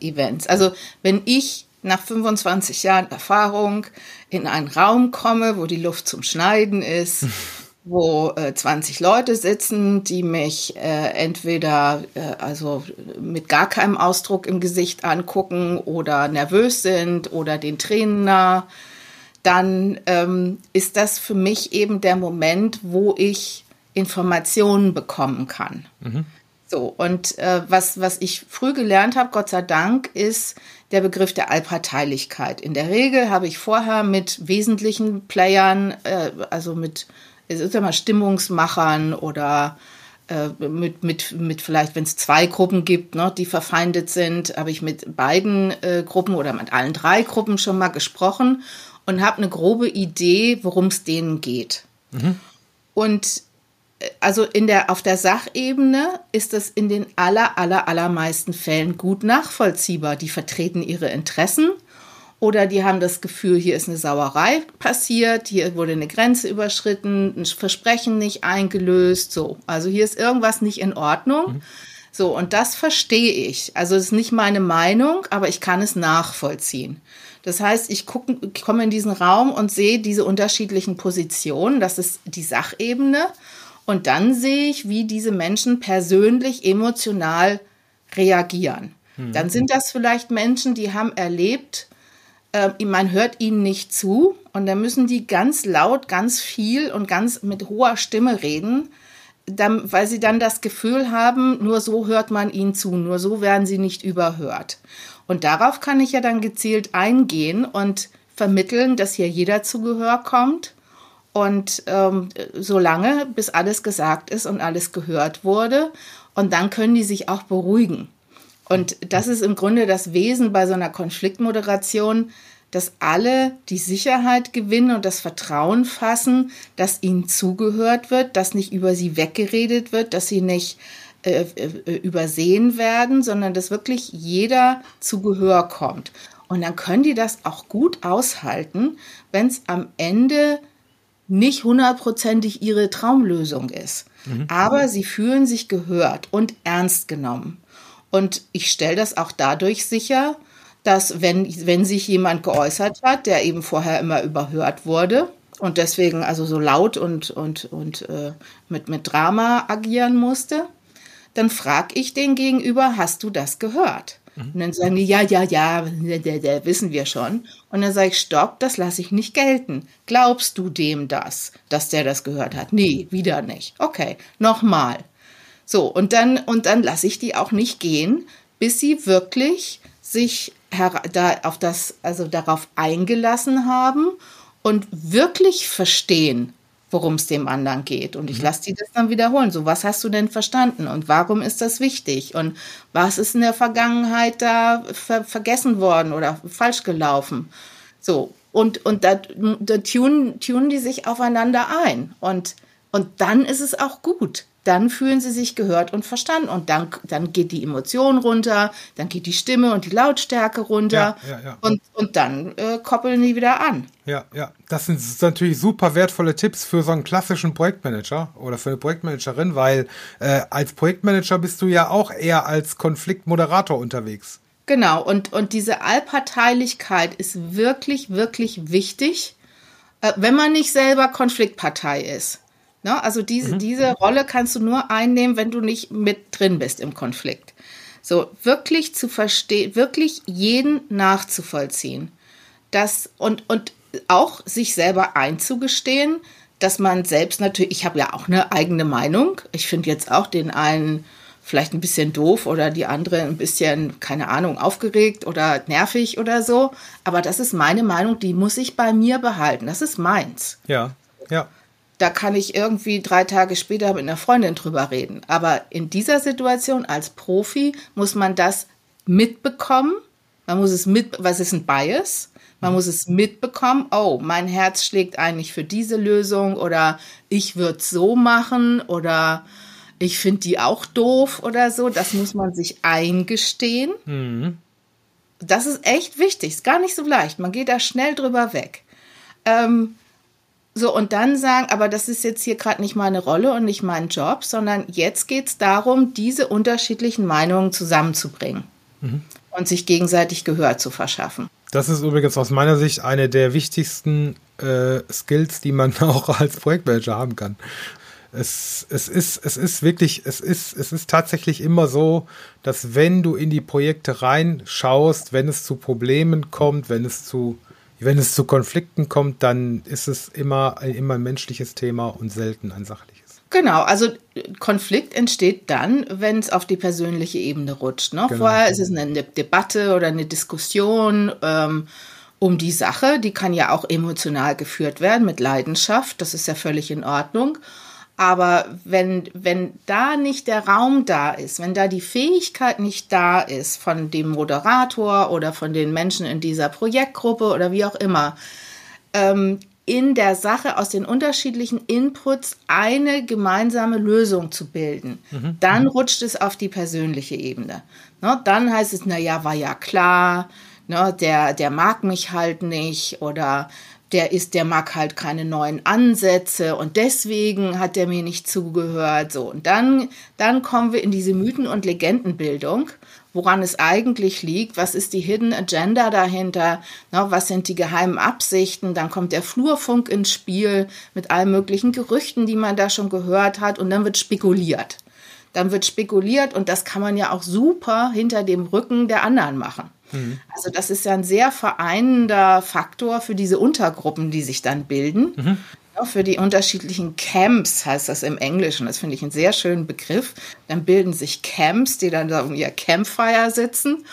Events. Also wenn ich nach 25 Jahren Erfahrung in einen Raum komme, wo die Luft zum Schneiden ist, wo äh, 20 Leute sitzen, die mich äh, entweder äh, also mit gar keinem Ausdruck im Gesicht angucken oder nervös sind oder den Tränen nah, dann ähm, ist das für mich eben der Moment, wo ich Informationen bekommen kann. Mhm. So, und äh, was, was ich früh gelernt habe, Gott sei Dank, ist der Begriff der Allparteilichkeit. In der Regel habe ich vorher mit wesentlichen Playern, äh, also mit, ja mal Stimmungsmachern oder äh, mit, mit, mit vielleicht, wenn es zwei Gruppen gibt, ne, die verfeindet sind, habe ich mit beiden äh, Gruppen oder mit allen drei Gruppen schon mal gesprochen und habe eine grobe Idee, worum es denen geht. Mhm. Und also in der, auf der Sachebene ist es in den aller, aller, allermeisten Fällen gut nachvollziehbar. Die vertreten ihre Interessen oder die haben das Gefühl, hier ist eine Sauerei passiert, hier wurde eine Grenze überschritten, ein Versprechen nicht eingelöst, so. Also hier ist irgendwas nicht in Ordnung. Mhm. So, und das verstehe ich. Also es ist nicht meine Meinung, aber ich kann es nachvollziehen. Das heißt, ich, guck, ich komme in diesen Raum und sehe diese unterschiedlichen Positionen. Das ist die Sachebene. Und dann sehe ich, wie diese Menschen persönlich, emotional reagieren. Mhm. Dann sind das vielleicht Menschen, die haben erlebt, äh, man hört ihnen nicht zu und dann müssen die ganz laut, ganz viel und ganz mit hoher Stimme reden, dann, weil sie dann das Gefühl haben, nur so hört man ihnen zu, nur so werden sie nicht überhört. Und darauf kann ich ja dann gezielt eingehen und vermitteln, dass hier jeder zu Gehör kommt und ähm, so lange, bis alles gesagt ist und alles gehört wurde. Und dann können die sich auch beruhigen. Und das ist im Grunde das Wesen bei so einer Konfliktmoderation, dass alle die Sicherheit gewinnen und das Vertrauen fassen, dass ihnen zugehört wird, dass nicht über sie weggeredet wird, dass sie nicht äh, äh, übersehen werden, sondern dass wirklich jeder zu Gehör kommt. Und dann können die das auch gut aushalten, wenn es am Ende nicht hundertprozentig ihre Traumlösung ist. Mhm. Aber sie fühlen sich gehört und ernst genommen. Und ich stelle das auch dadurch sicher, dass wenn, wenn sich jemand geäußert hat, der eben vorher immer überhört wurde und deswegen also so laut und, und, und äh, mit, mit Drama agieren musste, dann frage ich den Gegenüber, hast du das gehört? Mhm. Und dann sagen die, ja, ja, ja, der, der, wissen wir schon. Und dann sage ich, stopp, das lasse ich nicht gelten. Glaubst du dem das, dass der das gehört hat? Nee, wieder nicht. Okay, nochmal. So, und dann, und dann lasse ich die auch nicht gehen, bis sie wirklich sich da auf das, also darauf eingelassen haben und wirklich verstehen, worum es dem anderen geht. Und ich mhm. lasse die das dann wiederholen. So, was hast du denn verstanden und warum ist das wichtig? Und was ist in der Vergangenheit da ver vergessen worden oder falsch gelaufen? So, und, und da, da tunen, tunen die sich aufeinander ein. Und, und dann ist es auch gut dann fühlen sie sich gehört und verstanden. Und dann, dann geht die Emotion runter, dann geht die Stimme und die Lautstärke runter ja, ja, ja. Und, und dann äh, koppeln die wieder an. Ja, ja. Das sind natürlich super wertvolle Tipps für so einen klassischen Projektmanager oder für eine Projektmanagerin, weil äh, als Projektmanager bist du ja auch eher als Konfliktmoderator unterwegs. Genau, und, und diese Allparteilichkeit ist wirklich, wirklich wichtig, äh, wenn man nicht selber Konfliktpartei ist. Ne? Also diese, mhm. diese Rolle kannst du nur einnehmen, wenn du nicht mit drin bist im Konflikt. So, wirklich zu verstehen, wirklich jeden nachzuvollziehen. Das, und, und auch sich selber einzugestehen, dass man selbst natürlich, ich habe ja auch eine eigene Meinung. Ich finde jetzt auch den einen vielleicht ein bisschen doof oder die andere ein bisschen, keine Ahnung, aufgeregt oder nervig oder so. Aber das ist meine Meinung, die muss ich bei mir behalten. Das ist meins. Ja, ja da kann ich irgendwie drei Tage später mit einer Freundin drüber reden. Aber in dieser Situation als Profi muss man das mitbekommen. Man muss es mit, was ist ein Bias? Man muss es mitbekommen. Oh, mein Herz schlägt eigentlich für diese Lösung oder ich würde so machen oder ich finde die auch doof oder so. Das muss man sich eingestehen. Mhm. Das ist echt wichtig. Ist gar nicht so leicht. Man geht da schnell drüber weg. Ähm, so, und dann sagen, aber das ist jetzt hier gerade nicht meine Rolle und nicht mein Job, sondern jetzt geht es darum, diese unterschiedlichen Meinungen zusammenzubringen mhm. und sich gegenseitig Gehör zu verschaffen. Das ist übrigens aus meiner Sicht eine der wichtigsten äh, Skills, die man auch als Projektmanager haben kann. Es, es, ist, es ist wirklich, es ist, es ist tatsächlich immer so, dass wenn du in die Projekte reinschaust, wenn es zu Problemen kommt, wenn es zu wenn es zu Konflikten kommt, dann ist es immer, immer ein menschliches Thema und selten ein sachliches. Genau, also Konflikt entsteht dann, wenn es auf die persönliche Ebene rutscht. Ne? Genau. Vorher ist es eine Debatte oder eine Diskussion ähm, um die Sache, die kann ja auch emotional geführt werden mit Leidenschaft, das ist ja völlig in Ordnung. Aber wenn, wenn da nicht der Raum da ist, wenn da die Fähigkeit nicht da ist von dem Moderator oder von den Menschen in dieser Projektgruppe oder wie auch immer, ähm, in der Sache aus den unterschiedlichen Inputs eine gemeinsame Lösung zu bilden. Mhm. Dann rutscht es auf die persönliche Ebene. Ne, dann heißt es, na ja, war ja klar, ne, der, der mag mich halt nicht oder der ist, der mag halt keine neuen Ansätze und deswegen hat der mir nicht zugehört. So. Und dann, dann kommen wir in diese Mythen- und Legendenbildung, woran es eigentlich liegt. Was ist die Hidden Agenda dahinter? Ne, was sind die geheimen Absichten? Dann kommt der Flurfunk ins Spiel mit allen möglichen Gerüchten, die man da schon gehört hat und dann wird spekuliert. Dann wird spekuliert und das kann man ja auch super hinter dem Rücken der anderen machen. Mhm. Also das ist ja ein sehr vereinender Faktor für diese Untergruppen, die sich dann bilden. Mhm. Ja, für die unterschiedlichen Camps heißt das im Englischen. Das finde ich einen sehr schönen Begriff. Dann bilden sich Camps, die dann da um ihr Campfire sitzen.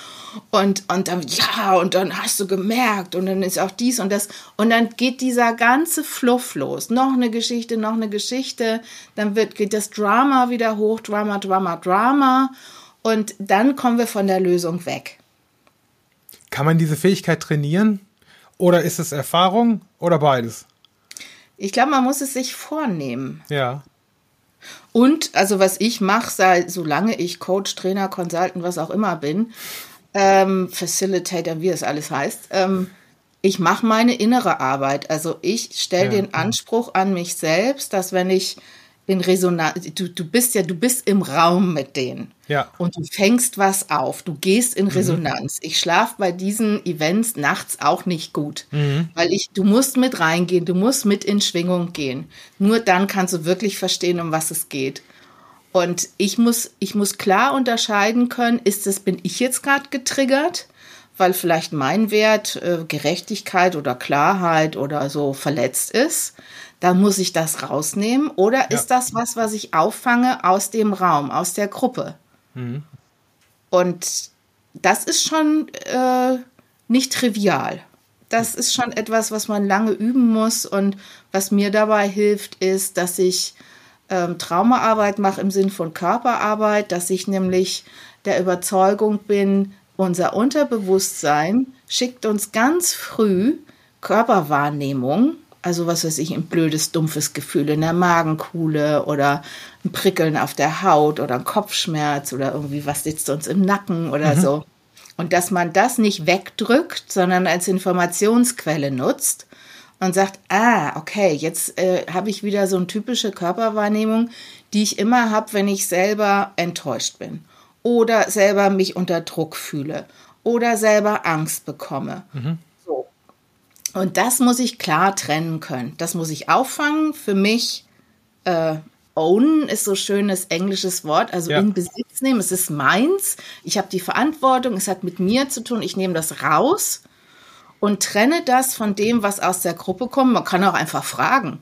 Und, und dann, ja, und dann hast du gemerkt, und dann ist auch dies und das. Und dann geht dieser ganze Fluff los. Noch eine Geschichte, noch eine Geschichte. Dann wird, geht das Drama wieder hoch, Drama, Drama, Drama. Und dann kommen wir von der Lösung weg. Kann man diese Fähigkeit trainieren? Oder ist es Erfahrung oder beides? Ich glaube, man muss es sich vornehmen. Ja. Und, also was ich mache, solange ich Coach, Trainer, Consultant, was auch immer bin, ähm, Facilitator, wie es alles heißt, ähm, ich mache meine innere Arbeit. Also ich stelle ja. den Anspruch an mich selbst, dass wenn ich in Resonanz, du, du bist ja, du bist im Raum mit denen. Ja. Und du fängst was auf, du gehst in mhm. Resonanz. Mhm. Ich schlafe bei diesen Events nachts auch nicht gut, mhm. weil ich, du musst mit reingehen, du musst mit in Schwingung gehen. Nur dann kannst du wirklich verstehen, um was es geht. Und ich muss, ich muss klar unterscheiden können, ist es, bin ich jetzt gerade getriggert? weil vielleicht mein Wert äh, Gerechtigkeit oder Klarheit oder so verletzt ist dann muss ich das rausnehmen. Oder ja. ist das was, was ich auffange aus dem Raum, aus der Gruppe? Mhm. Und das ist schon äh, nicht trivial. Das ist schon etwas, was man lange üben muss. Und was mir dabei hilft, ist, dass ich ähm, Traumaarbeit mache im Sinn von Körperarbeit, dass ich nämlich der Überzeugung bin, unser Unterbewusstsein schickt uns ganz früh Körperwahrnehmung also was weiß ich, ein blödes, dumpfes Gefühl in der Magenkuhle oder ein Prickeln auf der Haut oder ein Kopfschmerz oder irgendwie was sitzt uns im Nacken oder mhm. so. Und dass man das nicht wegdrückt, sondern als Informationsquelle nutzt und sagt, ah, okay, jetzt äh, habe ich wieder so eine typische Körperwahrnehmung, die ich immer habe, wenn ich selber enttäuscht bin oder selber mich unter Druck fühle oder selber Angst bekomme. Mhm. Und das muss ich klar trennen können. Das muss ich auffangen. Für mich äh, own ist so schönes englisches Wort, also ja. in Besitz nehmen. Es ist meins. Ich habe die Verantwortung. Es hat mit mir zu tun. Ich nehme das raus und trenne das von dem, was aus der Gruppe kommt. Man kann auch einfach fragen.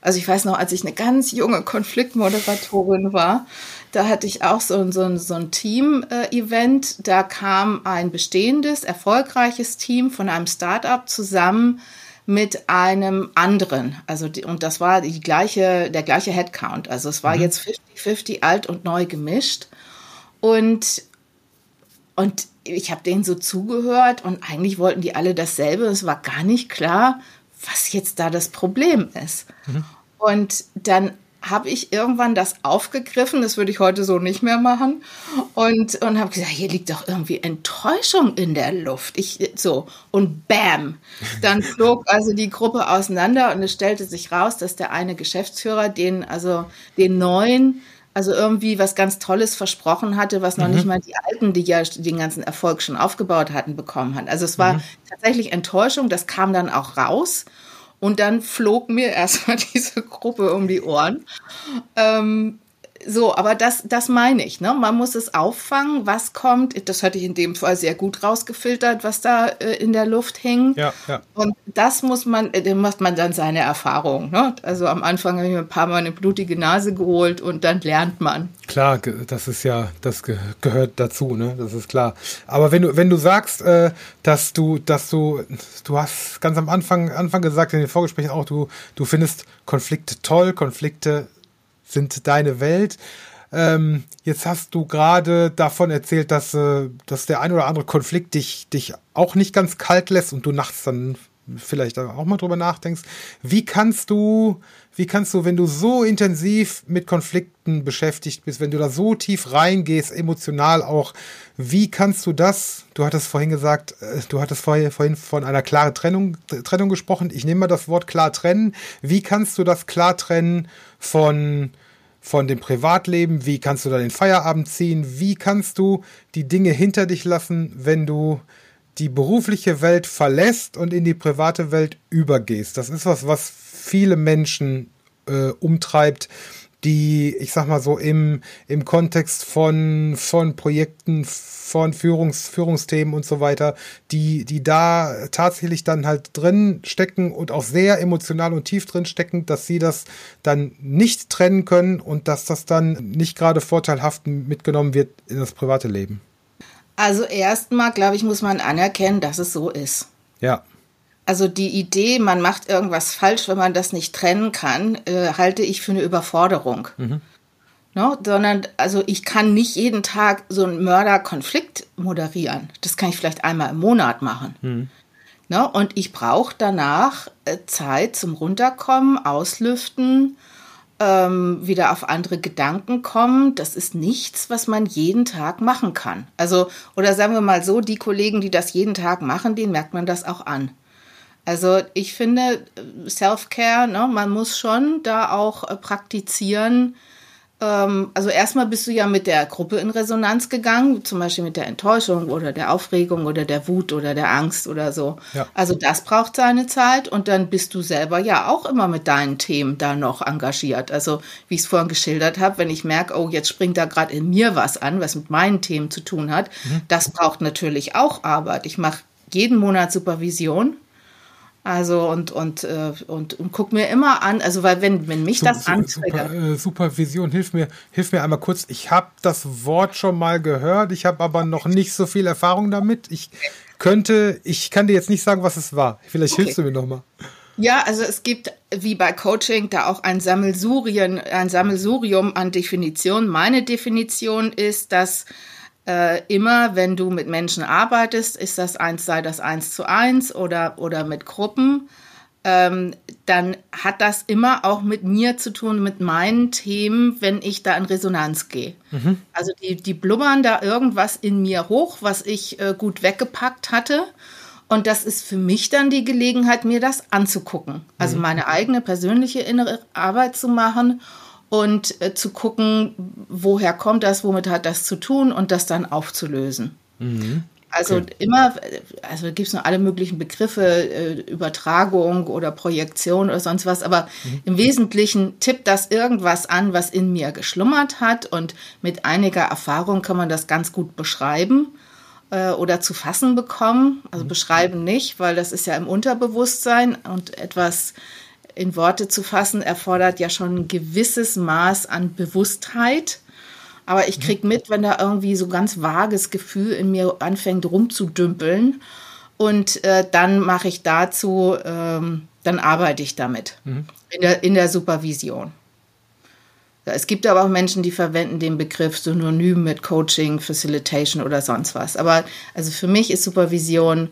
Also ich weiß noch, als ich eine ganz junge Konfliktmoderatorin war, da hatte ich auch so, so, so ein Team-Event. Da kam ein bestehendes, erfolgreiches Team von einem Startup zusammen mit einem anderen. Also die, und das war die gleiche, der gleiche Headcount. Also es war mhm. jetzt 50-50 alt und neu gemischt. Und, und ich habe denen so zugehört und eigentlich wollten die alle dasselbe. Es war gar nicht klar, was jetzt da das Problem ist. Mhm. Und dann habe ich irgendwann das aufgegriffen, das würde ich heute so nicht mehr machen und und habe gesagt, hier liegt doch irgendwie Enttäuschung in der Luft. Ich so und bam, dann flog also die Gruppe auseinander und es stellte sich raus, dass der eine Geschäftsführer den also den neuen also irgendwie was ganz Tolles versprochen hatte, was noch mhm. nicht mal die Alten, die ja den ganzen Erfolg schon aufgebaut hatten, bekommen hat. Also es war mhm. tatsächlich Enttäuschung, das kam dann auch raus. Und dann flog mir erstmal diese Gruppe um die Ohren. Ähm, so, aber das, das meine ich. Ne? Man muss es auffangen, was kommt. Das hatte ich in dem Fall sehr gut rausgefiltert, was da äh, in der Luft hing. Ja, ja. Und das muss man, äh, dem macht man dann seine Erfahrung. Ne? Also am Anfang habe ich mir ein paar Mal eine blutige Nase geholt und dann lernt man. Klar, das ist ja, das gehört dazu, ne? Das ist klar. Aber wenn du, wenn du sagst, äh, dass du, dass du, du hast ganz am Anfang, Anfang gesagt in den Vorgesprächen auch, du, du findest Konflikte toll, Konflikte sind deine Welt. Ähm, jetzt hast du gerade davon erzählt, dass, äh, dass der ein oder andere Konflikt dich, dich auch nicht ganz kalt lässt und du nachts dann vielleicht auch mal drüber nachdenkst. Wie kannst du, wie kannst du, wenn du so intensiv mit Konflikten beschäftigt bist, wenn du da so tief reingehst, emotional auch, wie kannst du das, du hattest vorhin gesagt, äh, du hattest vorhin, von einer klaren Trennung, Trennung gesprochen, ich nehme mal das Wort klar trennen, wie kannst du das klar trennen von, von dem Privatleben, wie kannst du da den Feierabend ziehen, wie kannst du die Dinge hinter dich lassen, wenn du die berufliche Welt verlässt und in die private Welt übergehst. Das ist was, was viele Menschen äh, umtreibt, die, ich sag mal so, im, im Kontext von, von Projekten, von Führungs, Führungsthemen und so weiter, die, die da tatsächlich dann halt drin stecken und auch sehr emotional und tief drin stecken, dass sie das dann nicht trennen können und dass das dann nicht gerade vorteilhaft mitgenommen wird in das private Leben. Also erstmal, glaube ich, muss man anerkennen, dass es so ist. Ja. Also die Idee, man macht irgendwas falsch, wenn man das nicht trennen kann, äh, halte ich für eine Überforderung. Mhm. No, sondern, also ich kann nicht jeden Tag so einen Mörderkonflikt moderieren. Das kann ich vielleicht einmal im Monat machen. Mhm. No, und ich brauche danach äh, Zeit zum Runterkommen, Auslüften, ähm, wieder auf andere Gedanken kommen, das ist nichts, was man jeden Tag machen kann. Also, oder sagen wir mal so, die Kollegen, die das jeden Tag machen, denen merkt man das auch an. Also ich finde, Self-Care, ne, man muss schon da auch äh, praktizieren, also erstmal bist du ja mit der Gruppe in Resonanz gegangen, zum Beispiel mit der Enttäuschung oder der Aufregung oder der Wut oder der Angst oder so. Ja. Also das braucht seine Zeit und dann bist du selber ja auch immer mit deinen Themen da noch engagiert. Also wie ich es vorhin geschildert habe, wenn ich merke, oh, jetzt springt da gerade in mir was an, was mit meinen Themen zu tun hat, mhm. das braucht natürlich auch Arbeit. Ich mache jeden Monat Supervision also und und äh, und, und guck mir immer an, also weil wenn wenn mich das antriggert. Super, äh, Supervision, hilf mir hilf mir einmal kurz. Ich habe das Wort schon mal gehört, ich habe aber noch nicht so viel Erfahrung damit. Ich könnte, ich kann dir jetzt nicht sagen, was es war. Vielleicht okay. hilfst du mir noch mal. Ja, also es gibt wie bei Coaching da auch ein Sammelsurien, ein Sammelsurium an Definitionen. Meine Definition ist, dass äh, immer, wenn du mit Menschen arbeitest, ist das eins, sei das eins zu eins oder, oder mit Gruppen, ähm, dann hat das immer auch mit mir zu tun, mit meinen Themen, wenn ich da in Resonanz gehe. Mhm. Also die, die blubbern da irgendwas in mir hoch, was ich äh, gut weggepackt hatte. Und das ist für mich dann die Gelegenheit, mir das anzugucken. Also mhm. meine eigene persönliche innere Arbeit zu machen und äh, zu gucken, woher kommt das, womit hat das zu tun und das dann aufzulösen. Mhm. Also okay. immer, also gibt es noch alle möglichen Begriffe, äh, Übertragung oder Projektion oder sonst was, aber mhm. im Wesentlichen tippt das irgendwas an, was in mir geschlummert hat und mit einiger Erfahrung kann man das ganz gut beschreiben äh, oder zu fassen bekommen. Also mhm. beschreiben nicht, weil das ist ja im Unterbewusstsein und etwas in Worte zu fassen, erfordert ja schon ein gewisses Maß an Bewusstheit. Aber ich krieg mit, wenn da irgendwie so ganz vages Gefühl in mir anfängt rumzudümpeln. Und äh, dann mache ich dazu, ähm, dann arbeite ich damit mhm. in, der, in der Supervision. Es gibt aber auch Menschen, die verwenden den Begriff synonym mit Coaching, Facilitation oder sonst was. Aber also für mich ist Supervision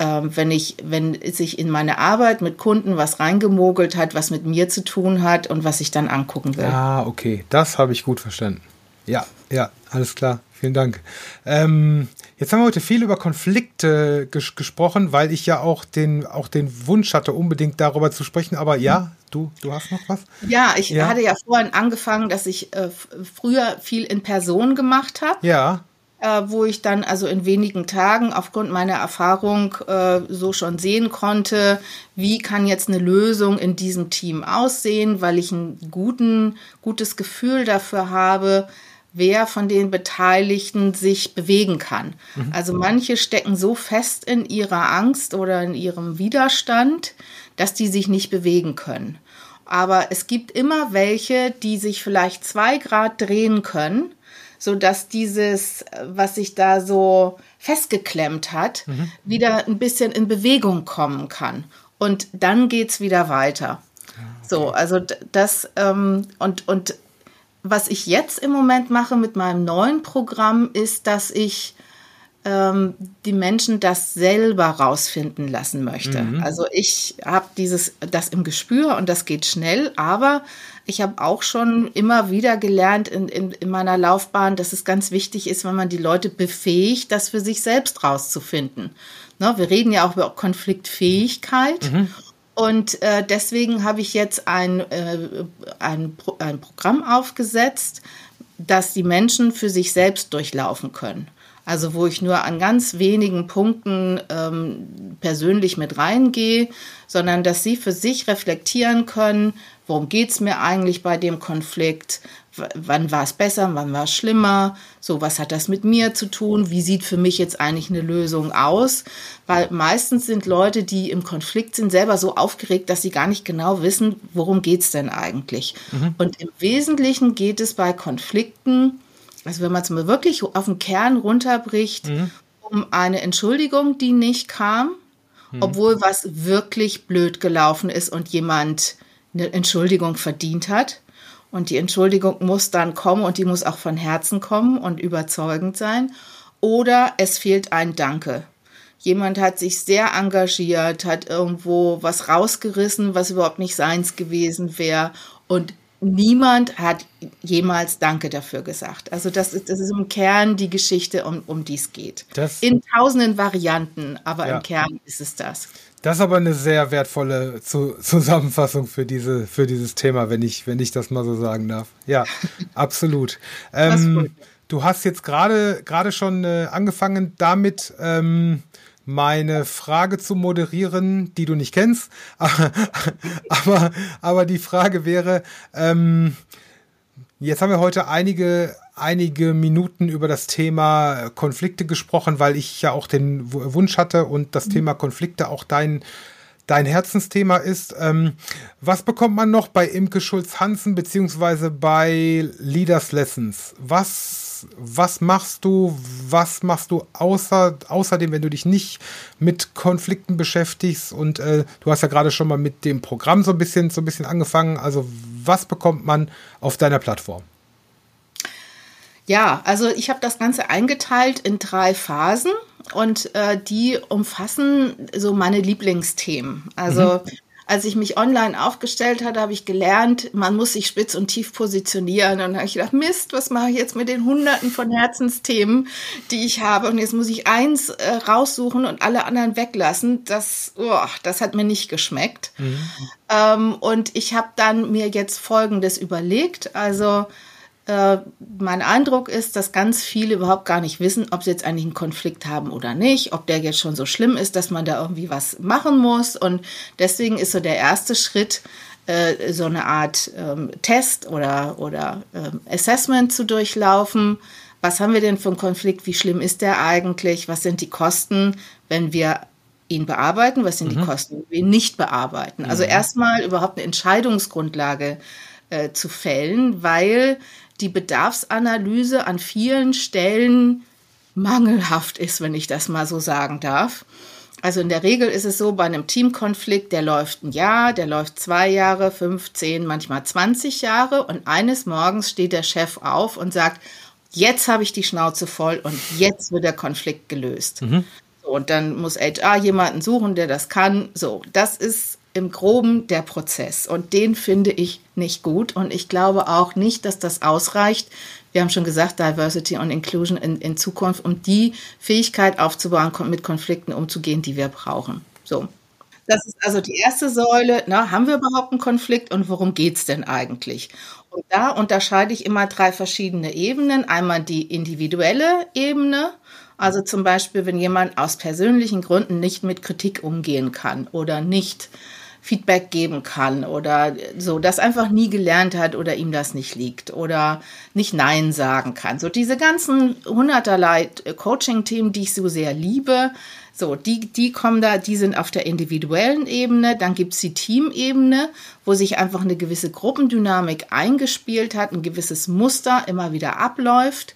wenn ich, wenn sich in meine Arbeit mit Kunden was reingemogelt hat, was mit mir zu tun hat und was ich dann angucken will. Ah, okay, das habe ich gut verstanden. Ja, ja, alles klar. Vielen Dank. Ähm, jetzt haben wir heute viel über Konflikte ges gesprochen, weil ich ja auch den, auch den Wunsch hatte, unbedingt darüber zu sprechen. Aber ja, du, du hast noch was? Ja, ich ja. hatte ja vorhin angefangen, dass ich äh, früher viel in Person gemacht habe. Ja äh, wo ich dann also in wenigen Tagen aufgrund meiner Erfahrung äh, so schon sehen konnte, wie kann jetzt eine Lösung in diesem Team aussehen, weil ich ein guten, gutes Gefühl dafür habe, wer von den Beteiligten sich bewegen kann. Mhm. Also manche stecken so fest in ihrer Angst oder in ihrem Widerstand, dass die sich nicht bewegen können. Aber es gibt immer welche, die sich vielleicht zwei Grad drehen können so dass dieses, was sich da so festgeklemmt hat, mhm. wieder ein bisschen in Bewegung kommen kann. Und dann geht's wieder weiter. okay. So, also das ähm, und und was ich jetzt im Moment mache mit meinem neuen Programm ist, dass ich ähm, die Menschen das selber rausfinden lassen möchte. Mhm. Also ich habe dieses das im Gespür und das geht schnell, aber ich habe auch schon immer wieder gelernt in, in, in meiner Laufbahn, dass es ganz wichtig ist, wenn man die Leute befähigt, das für sich selbst rauszufinden. Ne, wir reden ja auch über Konfliktfähigkeit. Mhm. Und äh, deswegen habe ich jetzt ein, äh, ein, ein Programm aufgesetzt, das die Menschen für sich selbst durchlaufen können. Also wo ich nur an ganz wenigen Punkten ähm, persönlich mit reingehe, sondern dass sie für sich reflektieren können, worum geht es mir eigentlich bei dem Konflikt, wann war es besser, wann war es schlimmer, so was hat das mit mir zu tun, wie sieht für mich jetzt eigentlich eine Lösung aus, weil meistens sind Leute, die im Konflikt sind, selber so aufgeregt, dass sie gar nicht genau wissen, worum geht es denn eigentlich. Mhm. Und im Wesentlichen geht es bei Konflikten, also wenn man es mal wirklich auf den Kern runterbricht, mhm. um eine Entschuldigung, die nicht kam, mhm. obwohl was wirklich blöd gelaufen ist und jemand eine Entschuldigung verdient hat. Und die Entschuldigung muss dann kommen und die muss auch von Herzen kommen und überzeugend sein. Oder es fehlt ein Danke. Jemand hat sich sehr engagiert, hat irgendwo was rausgerissen, was überhaupt nicht seins gewesen wäre. Und niemand hat jemals Danke dafür gesagt. Also das ist, das ist im Kern die Geschichte, um, um die es geht. Das, In tausenden Varianten, aber ja. im Kern ist es das. Das ist aber eine sehr wertvolle Zusammenfassung für diese für dieses Thema, wenn ich wenn ich das mal so sagen darf. Ja, absolut. Ähm, du hast jetzt gerade gerade schon äh, angefangen damit. Ähm, meine Frage zu moderieren, die du nicht kennst. aber, aber die Frage wäre, ähm, jetzt haben wir heute einige, einige Minuten über das Thema Konflikte gesprochen, weil ich ja auch den Wunsch hatte und das mhm. Thema Konflikte auch dein, dein Herzensthema ist. Ähm, was bekommt man noch bei Imke Schulz-Hansen beziehungsweise bei Leaders Lessons? Was was machst du, was machst du außer, außerdem, wenn du dich nicht mit Konflikten beschäftigst und äh, du hast ja gerade schon mal mit dem Programm so ein bisschen, so ein bisschen angefangen. Also was bekommt man auf deiner Plattform? Ja, also ich habe das Ganze eingeteilt in drei Phasen und äh, die umfassen so meine Lieblingsthemen. Also mhm als ich mich online aufgestellt hatte, habe ich gelernt, man muss sich spitz und tief positionieren. Und dann habe ich gedacht, Mist, was mache ich jetzt mit den Hunderten von Herzensthemen, die ich habe? Und jetzt muss ich eins äh, raussuchen und alle anderen weglassen. Das, oh, das hat mir nicht geschmeckt. Mhm. Ähm, und ich habe dann mir jetzt Folgendes überlegt. Also äh, mein Eindruck ist, dass ganz viele überhaupt gar nicht wissen, ob sie jetzt eigentlich einen Konflikt haben oder nicht, ob der jetzt schon so schlimm ist, dass man da irgendwie was machen muss. Und deswegen ist so der erste Schritt, äh, so eine Art ähm, Test oder, oder ähm, Assessment zu durchlaufen. Was haben wir denn für einen Konflikt? Wie schlimm ist der eigentlich? Was sind die Kosten, wenn wir ihn bearbeiten? Was sind mhm. die Kosten, wenn wir ihn nicht bearbeiten? Also mhm. erstmal überhaupt eine Entscheidungsgrundlage äh, zu fällen, weil die Bedarfsanalyse an vielen Stellen mangelhaft ist, wenn ich das mal so sagen darf. Also in der Regel ist es so, bei einem Teamkonflikt, der läuft ein Jahr, der läuft zwei Jahre, 15, manchmal 20 Jahre und eines Morgens steht der Chef auf und sagt, jetzt habe ich die Schnauze voll und jetzt wird der Konflikt gelöst. Mhm. So, und dann muss HR jemanden suchen, der das kann. So, das ist im groben der Prozess und den finde ich nicht gut und ich glaube auch nicht, dass das ausreicht. Wir haben schon gesagt, Diversity und Inclusion in, in Zukunft, um die Fähigkeit aufzubauen, mit Konflikten umzugehen, die wir brauchen. So. Das ist also die erste Säule. Na, haben wir überhaupt einen Konflikt und worum geht es denn eigentlich? Und da unterscheide ich immer drei verschiedene Ebenen. Einmal die individuelle Ebene, also zum Beispiel, wenn jemand aus persönlichen Gründen nicht mit Kritik umgehen kann oder nicht Feedback geben kann oder so, das einfach nie gelernt hat oder ihm das nicht liegt oder nicht Nein sagen kann. So diese ganzen hunderterlei Coaching-Themen, die ich so sehr liebe, so, die, die kommen da, die sind auf der individuellen Ebene. Dann gibt's die Teamebene, wo sich einfach eine gewisse Gruppendynamik eingespielt hat, ein gewisses Muster immer wieder abläuft.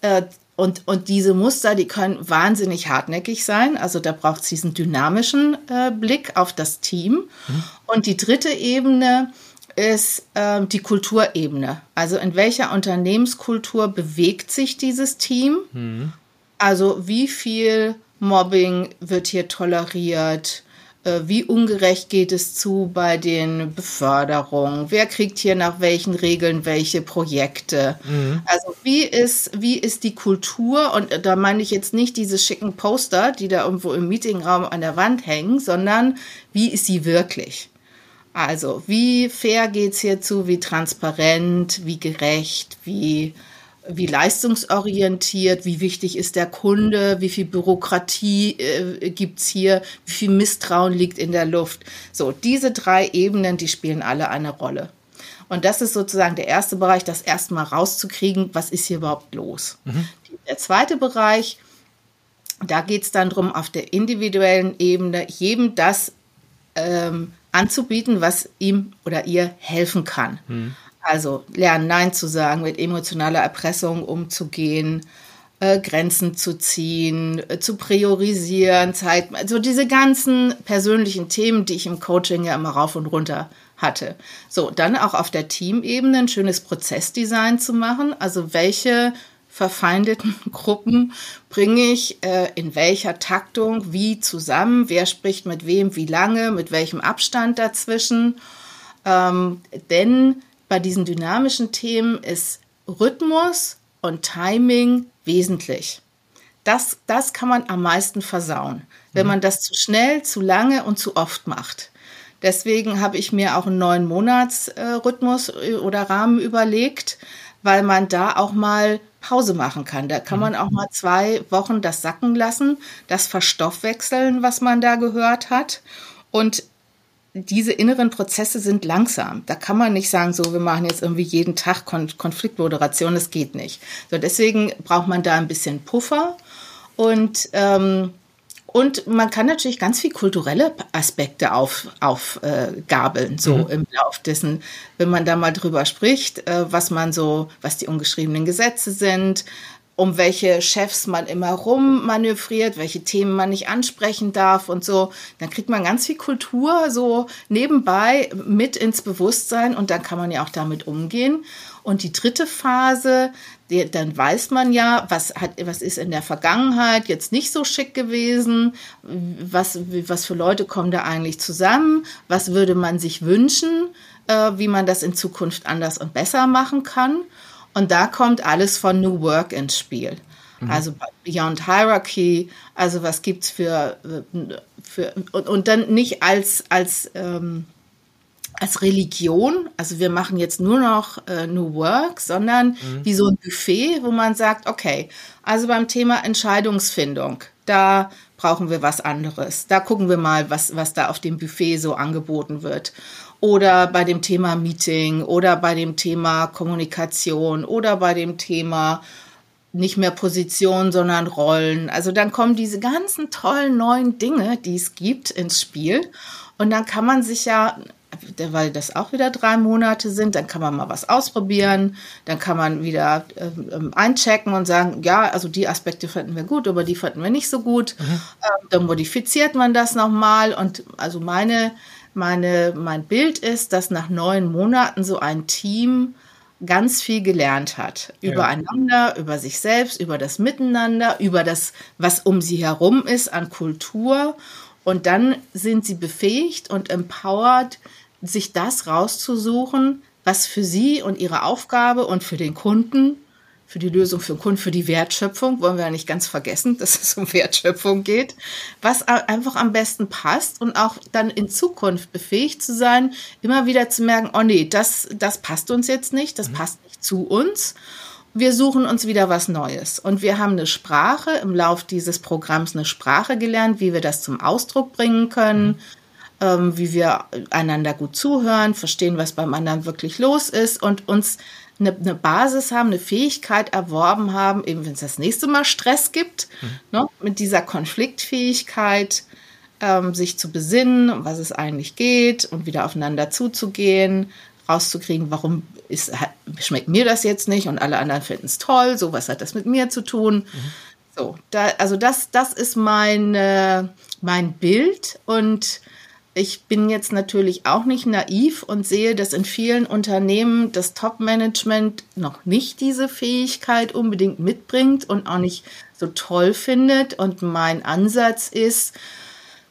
Äh, und, und diese Muster, die können wahnsinnig hartnäckig sein. Also da braucht es diesen dynamischen äh, Blick auf das Team. Mhm. Und die dritte Ebene ist äh, die Kulturebene. Also in welcher Unternehmenskultur bewegt sich dieses Team? Mhm. Also wie viel Mobbing wird hier toleriert? Äh, wie ungerecht geht es zu bei den Beförderungen? Wer kriegt hier nach welchen Regeln welche Projekte? Mhm. Also wie ist, wie ist die Kultur? Und da meine ich jetzt nicht diese schicken Poster, die da irgendwo im Meetingraum an der Wand hängen, sondern wie ist sie wirklich? Also wie fair geht es hier zu? Wie transparent? Wie gerecht? Wie wie leistungsorientiert, wie wichtig ist der Kunde, wie viel Bürokratie äh, gibt's hier, wie viel Misstrauen liegt in der Luft. So, diese drei Ebenen, die spielen alle eine Rolle. Und das ist sozusagen der erste Bereich, das erstmal rauszukriegen, was ist hier überhaupt los. Mhm. Der zweite Bereich, da geht's dann drum, auf der individuellen Ebene jedem das ähm, anzubieten, was ihm oder ihr helfen kann. Mhm. Also lernen, Nein zu sagen, mit emotionaler Erpressung umzugehen, äh, Grenzen zu ziehen, äh, zu priorisieren, Zeit, also diese ganzen persönlichen Themen, die ich im Coaching ja immer rauf und runter hatte. So, dann auch auf der Teamebene ein schönes Prozessdesign zu machen. Also welche verfeindeten Gruppen bringe ich äh, in welcher Taktung wie zusammen, wer spricht mit wem, wie lange, mit welchem Abstand dazwischen. Ähm, denn bei diesen dynamischen Themen ist Rhythmus und Timing wesentlich. Das, das kann man am meisten versauen, wenn mhm. man das zu schnell, zu lange und zu oft macht. Deswegen habe ich mir auch einen neun Monats Rhythmus äh, oder Rahmen überlegt, weil man da auch mal Pause machen kann. Da kann mhm. man auch mal zwei Wochen das sacken lassen, das verstoffwechseln, was man da gehört hat. Und diese inneren Prozesse sind langsam. Da kann man nicht sagen, so, wir machen jetzt irgendwie jeden Tag Kon Konfliktmoderation, das geht nicht. So, deswegen braucht man da ein bisschen Puffer und, ähm, und man kann natürlich ganz viel kulturelle Aspekte aufgabeln, auf, äh, so mhm. im Lauf dessen, wenn man da mal drüber spricht, äh, was man so, was die ungeschriebenen Gesetze sind, um welche Chefs man immer rummanövriert, welche Themen man nicht ansprechen darf und so. Dann kriegt man ganz viel Kultur so nebenbei mit ins Bewusstsein und dann kann man ja auch damit umgehen. Und die dritte Phase, dann weiß man ja, was hat, was ist in der Vergangenheit jetzt nicht so schick gewesen, was, was für Leute kommen da eigentlich zusammen, was würde man sich wünschen, äh, wie man das in Zukunft anders und besser machen kann. Und da kommt alles von New Work ins Spiel. Mhm. Also Beyond Hierarchy, also was gibt's für, für und, und dann nicht als, als, ähm, als Religion, also wir machen jetzt nur noch äh, New Work, sondern mhm. wie so ein Buffet, wo man sagt, okay, also beim Thema Entscheidungsfindung, da brauchen wir was anderes. Da gucken wir mal, was, was da auf dem Buffet so angeboten wird oder bei dem Thema Meeting oder bei dem Thema Kommunikation oder bei dem Thema nicht mehr Position, sondern Rollen. Also dann kommen diese ganzen tollen neuen Dinge, die es gibt, ins Spiel. Und dann kann man sich ja, weil das auch wieder drei Monate sind, dann kann man mal was ausprobieren, dann kann man wieder ähm, einchecken und sagen, ja, also die Aspekte fanden wir gut, aber die fanden wir nicht so gut. Mhm. Ähm, dann modifiziert man das nochmal. Und also meine meine, mein Bild ist, dass nach neun Monaten so ein Team ganz viel gelernt hat. Ja. Übereinander, über sich selbst, über das Miteinander, über das, was um sie herum ist an Kultur. Und dann sind sie befähigt und empowered, sich das rauszusuchen, was für sie und ihre Aufgabe und für den Kunden für die Lösung für den Kunden, für die Wertschöpfung, wollen wir ja nicht ganz vergessen, dass es um Wertschöpfung geht, was einfach am besten passt und auch dann in Zukunft befähigt zu sein, immer wieder zu merken, oh nee, das, das passt uns jetzt nicht, das mhm. passt nicht zu uns. Wir suchen uns wieder was Neues. Und wir haben eine Sprache, im Lauf dieses Programms eine Sprache gelernt, wie wir das zum Ausdruck bringen können. Mhm ähm, wie wir einander gut zuhören, verstehen, was beim anderen wirklich los ist und uns eine, eine Basis haben, eine Fähigkeit erworben haben, eben wenn es das nächste Mal Stress gibt, mhm. ne, mit dieser Konfliktfähigkeit, ähm, sich zu besinnen, um was es eigentlich geht und wieder aufeinander zuzugehen, rauszukriegen, warum ist, schmeckt mir das jetzt nicht und alle anderen finden es toll, so was hat das mit mir zu tun. Mhm. So, da, also das, das ist mein, äh, mein Bild und ich bin jetzt natürlich auch nicht naiv und sehe, dass in vielen Unternehmen das Top-Management noch nicht diese Fähigkeit unbedingt mitbringt und auch nicht so toll findet. Und mein Ansatz ist,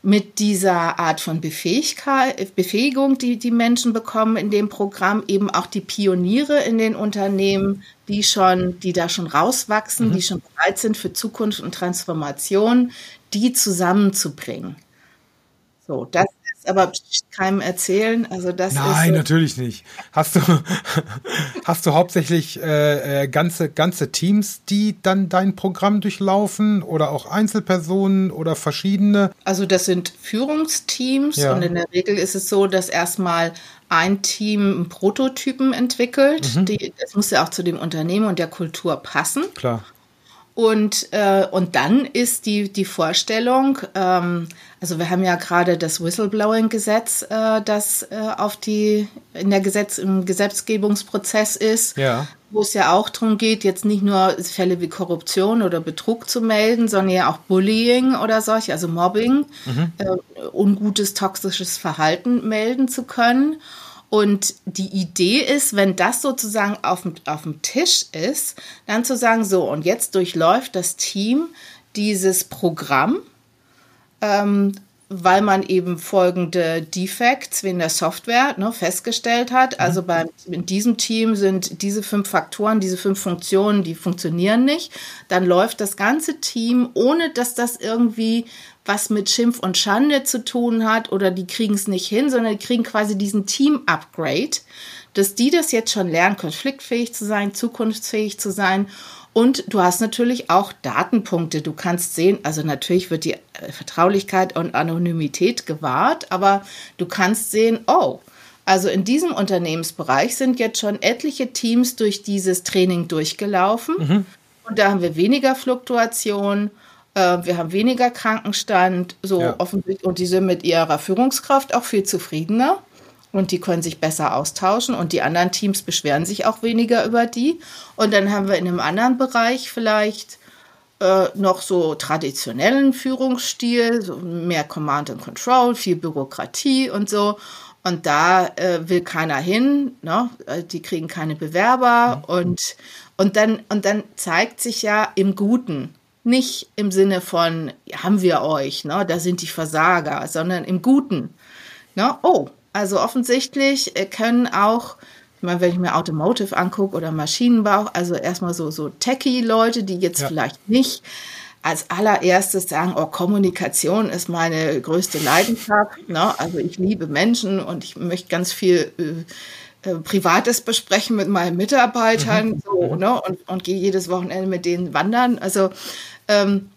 mit dieser Art von Befähigung, die die Menschen bekommen in dem Programm, eben auch die Pioniere in den Unternehmen, die schon, die da schon rauswachsen, mhm. die schon bereit sind für Zukunft und Transformation, die zusammenzubringen. So, das aber keinem erzählen. Also das Nein, ist, natürlich nicht. Hast du, hast du hauptsächlich äh, äh, ganze, ganze Teams, die dann dein Programm durchlaufen oder auch Einzelpersonen oder verschiedene? Also das sind Führungsteams ja. und in der Regel ist es so, dass erstmal ein Team einen Prototypen entwickelt. Mhm. Die, das muss ja auch zu dem Unternehmen und der Kultur passen. Klar. Und, äh, und dann ist die, die Vorstellung, ähm, also wir haben ja gerade das Whistleblowing-Gesetz, äh, das äh, auf die, in der Gesetz, im Gesetzgebungsprozess ist, ja. wo es ja auch darum geht, jetzt nicht nur Fälle wie Korruption oder Betrug zu melden, sondern ja auch Bullying oder solche, also Mobbing, mhm. äh, ungutes, toxisches Verhalten melden zu können. Und die Idee ist, wenn das sozusagen auf dem, auf dem Tisch ist, dann zu sagen, so, und jetzt durchläuft das Team dieses Programm, ähm, weil man eben folgende Defects in der Software ne, festgestellt hat. Mhm. Also bei, in diesem Team sind diese fünf Faktoren, diese fünf Funktionen, die funktionieren nicht. Dann läuft das ganze Team, ohne dass das irgendwie was mit Schimpf und Schande zu tun hat oder die kriegen es nicht hin, sondern die kriegen quasi diesen Team-Upgrade, dass die das jetzt schon lernen, konfliktfähig zu sein, zukunftsfähig zu sein. Und du hast natürlich auch Datenpunkte. Du kannst sehen, also natürlich wird die äh, Vertraulichkeit und Anonymität gewahrt, aber du kannst sehen, oh, also in diesem Unternehmensbereich sind jetzt schon etliche Teams durch dieses Training durchgelaufen. Mhm. Und da haben wir weniger Fluktuation äh, wir haben weniger Krankenstand, so ja. offensichtlich, und die sind mit ihrer Führungskraft auch viel zufriedener und die können sich besser austauschen und die anderen Teams beschweren sich auch weniger über die. Und dann haben wir in einem anderen Bereich vielleicht äh, noch so traditionellen Führungsstil, so mehr Command and Control, viel Bürokratie und so. Und da äh, will keiner hin, ne? Äh, die kriegen keine Bewerber mhm. und, und, dann, und dann zeigt sich ja im Guten, nicht im Sinne von, haben wir euch, ne, da sind die Versager, sondern im Guten. Ne? Oh, also offensichtlich äh, können auch, ich meine, wenn ich mir Automotive angucke oder Maschinenbau, also erstmal so, so Techie-Leute, die jetzt ja. vielleicht nicht als allererstes sagen, oh, Kommunikation ist meine größte Leidenschaft. Ne? Also ich liebe Menschen und ich möchte ganz viel äh, äh, Privates besprechen mit meinen Mitarbeitern mhm. so, ne? und, und gehe jedes Wochenende mit denen wandern. Also ähm,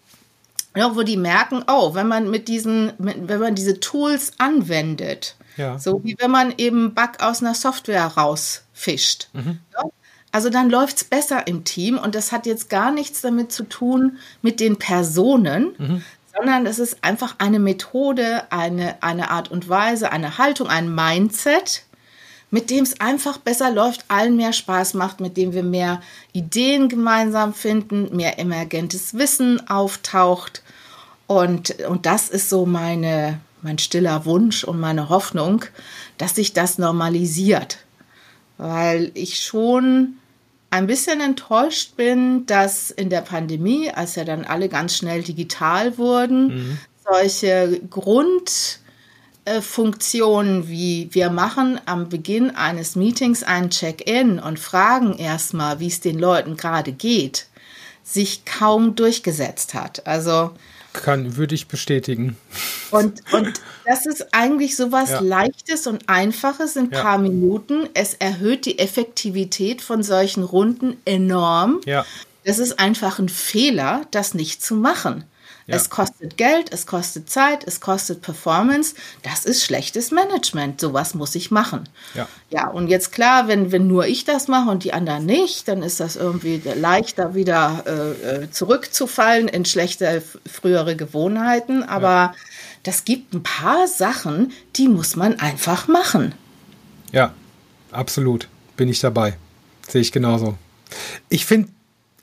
ja, wo die merken, oh, wenn man mit diesen, wenn man diese Tools anwendet, ja. so wie wenn man eben Bug aus einer Software rausfischt. Mhm. Ja? Also dann läuft es besser im Team und das hat jetzt gar nichts damit zu tun mit den Personen, mhm. sondern es ist einfach eine Methode, eine, eine Art und Weise, eine Haltung, ein Mindset, mit dem es einfach besser läuft, allen mehr Spaß macht, mit dem wir mehr Ideen gemeinsam finden, mehr emergentes Wissen auftaucht. Und, und das ist so meine, mein stiller Wunsch und meine Hoffnung, dass sich das normalisiert. Weil ich schon ein bisschen enttäuscht bin, dass in der Pandemie, als ja dann alle ganz schnell digital wurden, mhm. solche Grund Funktionen wie wir machen am Beginn eines Meetings ein Check-in und fragen erstmal, wie es den Leuten gerade geht, sich kaum durchgesetzt hat. Also kann, würde ich bestätigen. Und, und das ist eigentlich so was ja. Leichtes und Einfaches in ein ja. paar Minuten. Es erhöht die Effektivität von solchen Runden enorm. Ja. Das ist einfach ein Fehler, das nicht zu machen. Ja. Es kostet Geld, es kostet Zeit, es kostet Performance. Das ist schlechtes Management. Sowas muss ich machen. Ja, ja und jetzt klar, wenn, wenn nur ich das mache und die anderen nicht, dann ist das irgendwie leichter wieder äh, äh zurückzufallen in schlechte frühere Gewohnheiten. Aber ja. das gibt ein paar Sachen, die muss man einfach machen. Ja, absolut. Bin ich dabei. Sehe ich genauso. Ich finde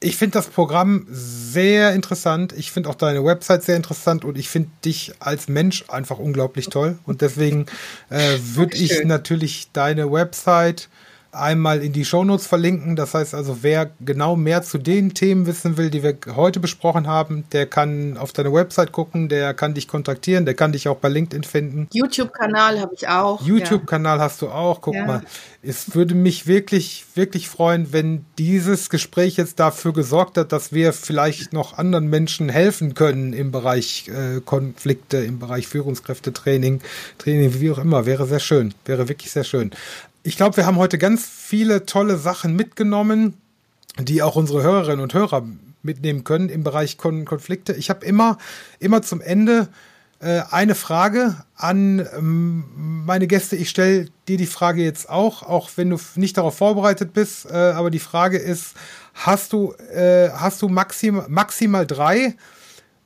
ich finde das Programm sehr interessant. Ich finde auch deine Website sehr interessant und ich finde dich als Mensch einfach unglaublich toll. Und deswegen äh, würde ich natürlich deine Website einmal in die Shownotes verlinken. Das heißt also, wer genau mehr zu den Themen wissen will, die wir heute besprochen haben, der kann auf deine Website gucken, der kann dich kontaktieren, der kann dich auch bei LinkedIn finden. YouTube-Kanal habe ich auch. YouTube-Kanal ja. hast du auch. Guck ja. mal, es würde mich wirklich, wirklich freuen, wenn dieses Gespräch jetzt dafür gesorgt hat, dass wir vielleicht noch anderen Menschen helfen können im Bereich äh, Konflikte, im Bereich Führungskräftetraining, Training, wie auch immer. Wäre sehr schön. Wäre wirklich sehr schön ich glaube, wir haben heute ganz viele tolle Sachen mitgenommen, die auch unsere Hörerinnen und Hörer mitnehmen können im Bereich Kon Konflikte. Ich habe immer, immer zum Ende äh, eine Frage an ähm, meine Gäste. Ich stelle dir die Frage jetzt auch, auch wenn du nicht darauf vorbereitet bist. Äh, aber die Frage ist: Hast du, äh, hast du maxim, maximal drei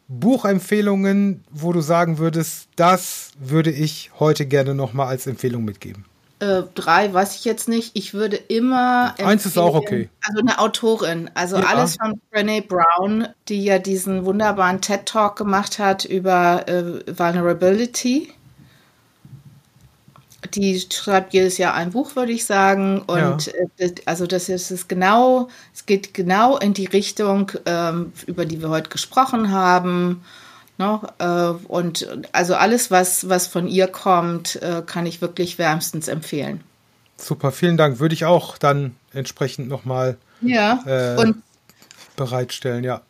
Buchempfehlungen, wo du sagen würdest, das würde ich heute gerne nochmal als Empfehlung mitgeben? Äh, drei weiß ich jetzt nicht. Ich würde immer. Eins ist auch okay. Also eine Autorin. Also ja. alles von Brene Brown, die ja diesen wunderbaren TED-Talk gemacht hat über äh, Vulnerability. Die schreibt jedes Jahr ein Buch, würde ich sagen. Und ja. äh, also das ist es genau, es geht genau in die Richtung, ähm, über die wir heute gesprochen haben. Ne? Äh, und also alles, was, was von ihr kommt, äh, kann ich wirklich wärmstens empfehlen. Super, vielen Dank. Würde ich auch dann entsprechend nochmal ja, äh, bereitstellen, ja.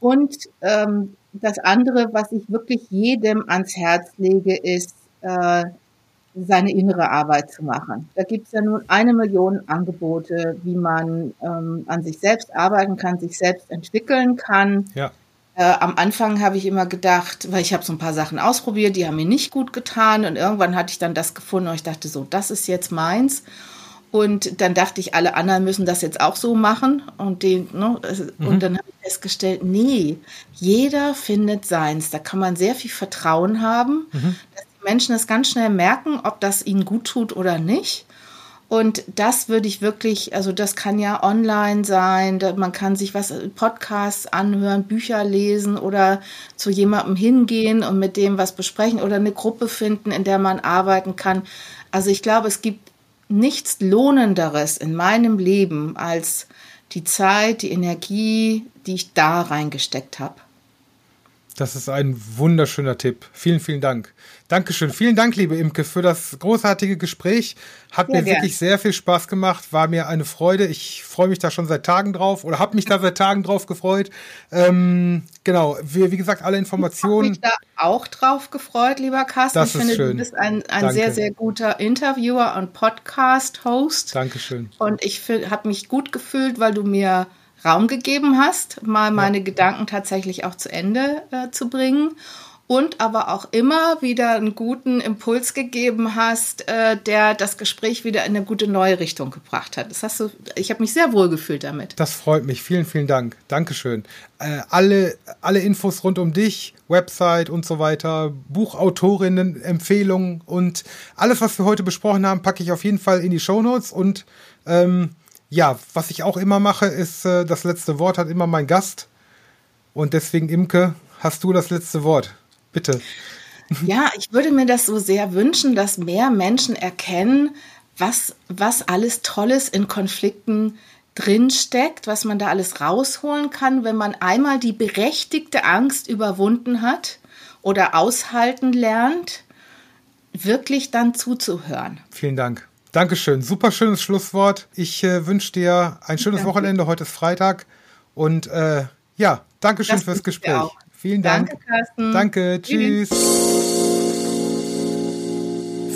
Und ähm, das andere, was ich wirklich jedem ans Herz lege, ist, äh, seine innere Arbeit zu machen. Da gibt es ja nun eine Million Angebote, wie man ähm, an sich selbst arbeiten kann, sich selbst entwickeln kann. Ja. Äh, am Anfang habe ich immer gedacht, weil ich habe so ein paar Sachen ausprobiert, die haben mir nicht gut getan und irgendwann hatte ich dann das gefunden und ich dachte so, das ist jetzt meins. Und dann dachte ich, alle anderen müssen das jetzt auch so machen. Und, den, ne, mhm. und dann habe ich festgestellt, nee, jeder findet seins. Da kann man sehr viel Vertrauen haben, mhm. dass die Menschen es ganz schnell merken, ob das ihnen gut tut oder nicht. Und das würde ich wirklich, also das kann ja online sein, man kann sich was, Podcasts anhören, Bücher lesen oder zu jemandem hingehen und mit dem was besprechen oder eine Gruppe finden, in der man arbeiten kann. Also ich glaube, es gibt nichts Lohnenderes in meinem Leben als die Zeit, die Energie, die ich da reingesteckt habe. Das ist ein wunderschöner Tipp. Vielen, vielen Dank. Dankeschön. Vielen Dank, liebe Imke, für das großartige Gespräch. Hat sehr mir gern. wirklich sehr viel Spaß gemacht. War mir eine Freude. Ich freue mich da schon seit Tagen drauf oder habe mich da seit Tagen drauf gefreut. Ähm, genau, wie, wie, gesagt, alle Informationen. Ich habe mich da auch drauf gefreut, lieber Carsten. Das ich finde, schön. du bist ein, ein sehr, sehr guter Interviewer und Podcast-Host. Dankeschön. Und ich habe mich gut gefühlt, weil du mir Raum gegeben hast, mal meine ja. Gedanken tatsächlich auch zu Ende äh, zu bringen und aber auch immer wieder einen guten Impuls gegeben hast, äh, der das Gespräch wieder in eine gute neue Richtung gebracht hat. Das hast du, ich habe mich sehr wohl gefühlt damit. Das freut mich. Vielen, vielen Dank. Dankeschön. Äh, alle, alle Infos rund um dich, Website und so weiter, Buchautorinnen, Empfehlungen und alles, was wir heute besprochen haben, packe ich auf jeden Fall in die Show Notes und ähm, ja, was ich auch immer mache, ist, äh, das letzte Wort hat immer mein Gast. Und deswegen, Imke, hast du das letzte Wort. Bitte. Ja, ich würde mir das so sehr wünschen, dass mehr Menschen erkennen, was, was alles Tolles in Konflikten drinsteckt, was man da alles rausholen kann, wenn man einmal die berechtigte Angst überwunden hat oder aushalten lernt, wirklich dann zuzuhören. Vielen Dank. Dankeschön. Super schönes Schlusswort. Ich äh, wünsche dir ein schönes Danke. Wochenende. Heute ist Freitag. Und äh, ja, Dankeschön das fürs Gespräch. Vielen Dank. Danke, Carsten. Danke, tschüss.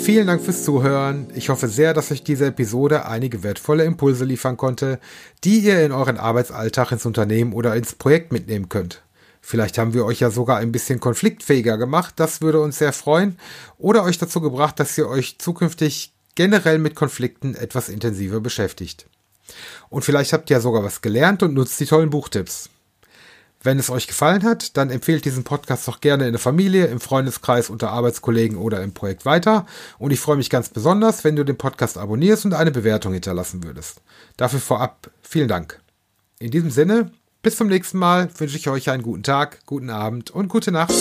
Vielen Dank fürs Zuhören. Ich hoffe sehr, dass euch diese Episode einige wertvolle Impulse liefern konnte, die ihr in euren Arbeitsalltag ins Unternehmen oder ins Projekt mitnehmen könnt. Vielleicht haben wir euch ja sogar ein bisschen konfliktfähiger gemacht, das würde uns sehr freuen, oder euch dazu gebracht, dass ihr euch zukünftig generell mit Konflikten etwas intensiver beschäftigt. Und vielleicht habt ihr ja sogar was gelernt und nutzt die tollen Buchtipps. Wenn es euch gefallen hat, dann empfehlt diesen Podcast doch gerne in der Familie, im Freundeskreis, unter Arbeitskollegen oder im Projekt weiter. Und ich freue mich ganz besonders, wenn du den Podcast abonnierst und eine Bewertung hinterlassen würdest. Dafür vorab vielen Dank. In diesem Sinne, Bis zum nächsten Mal wünsche ich euch einen guten Tag, guten Abend und gute Nacht.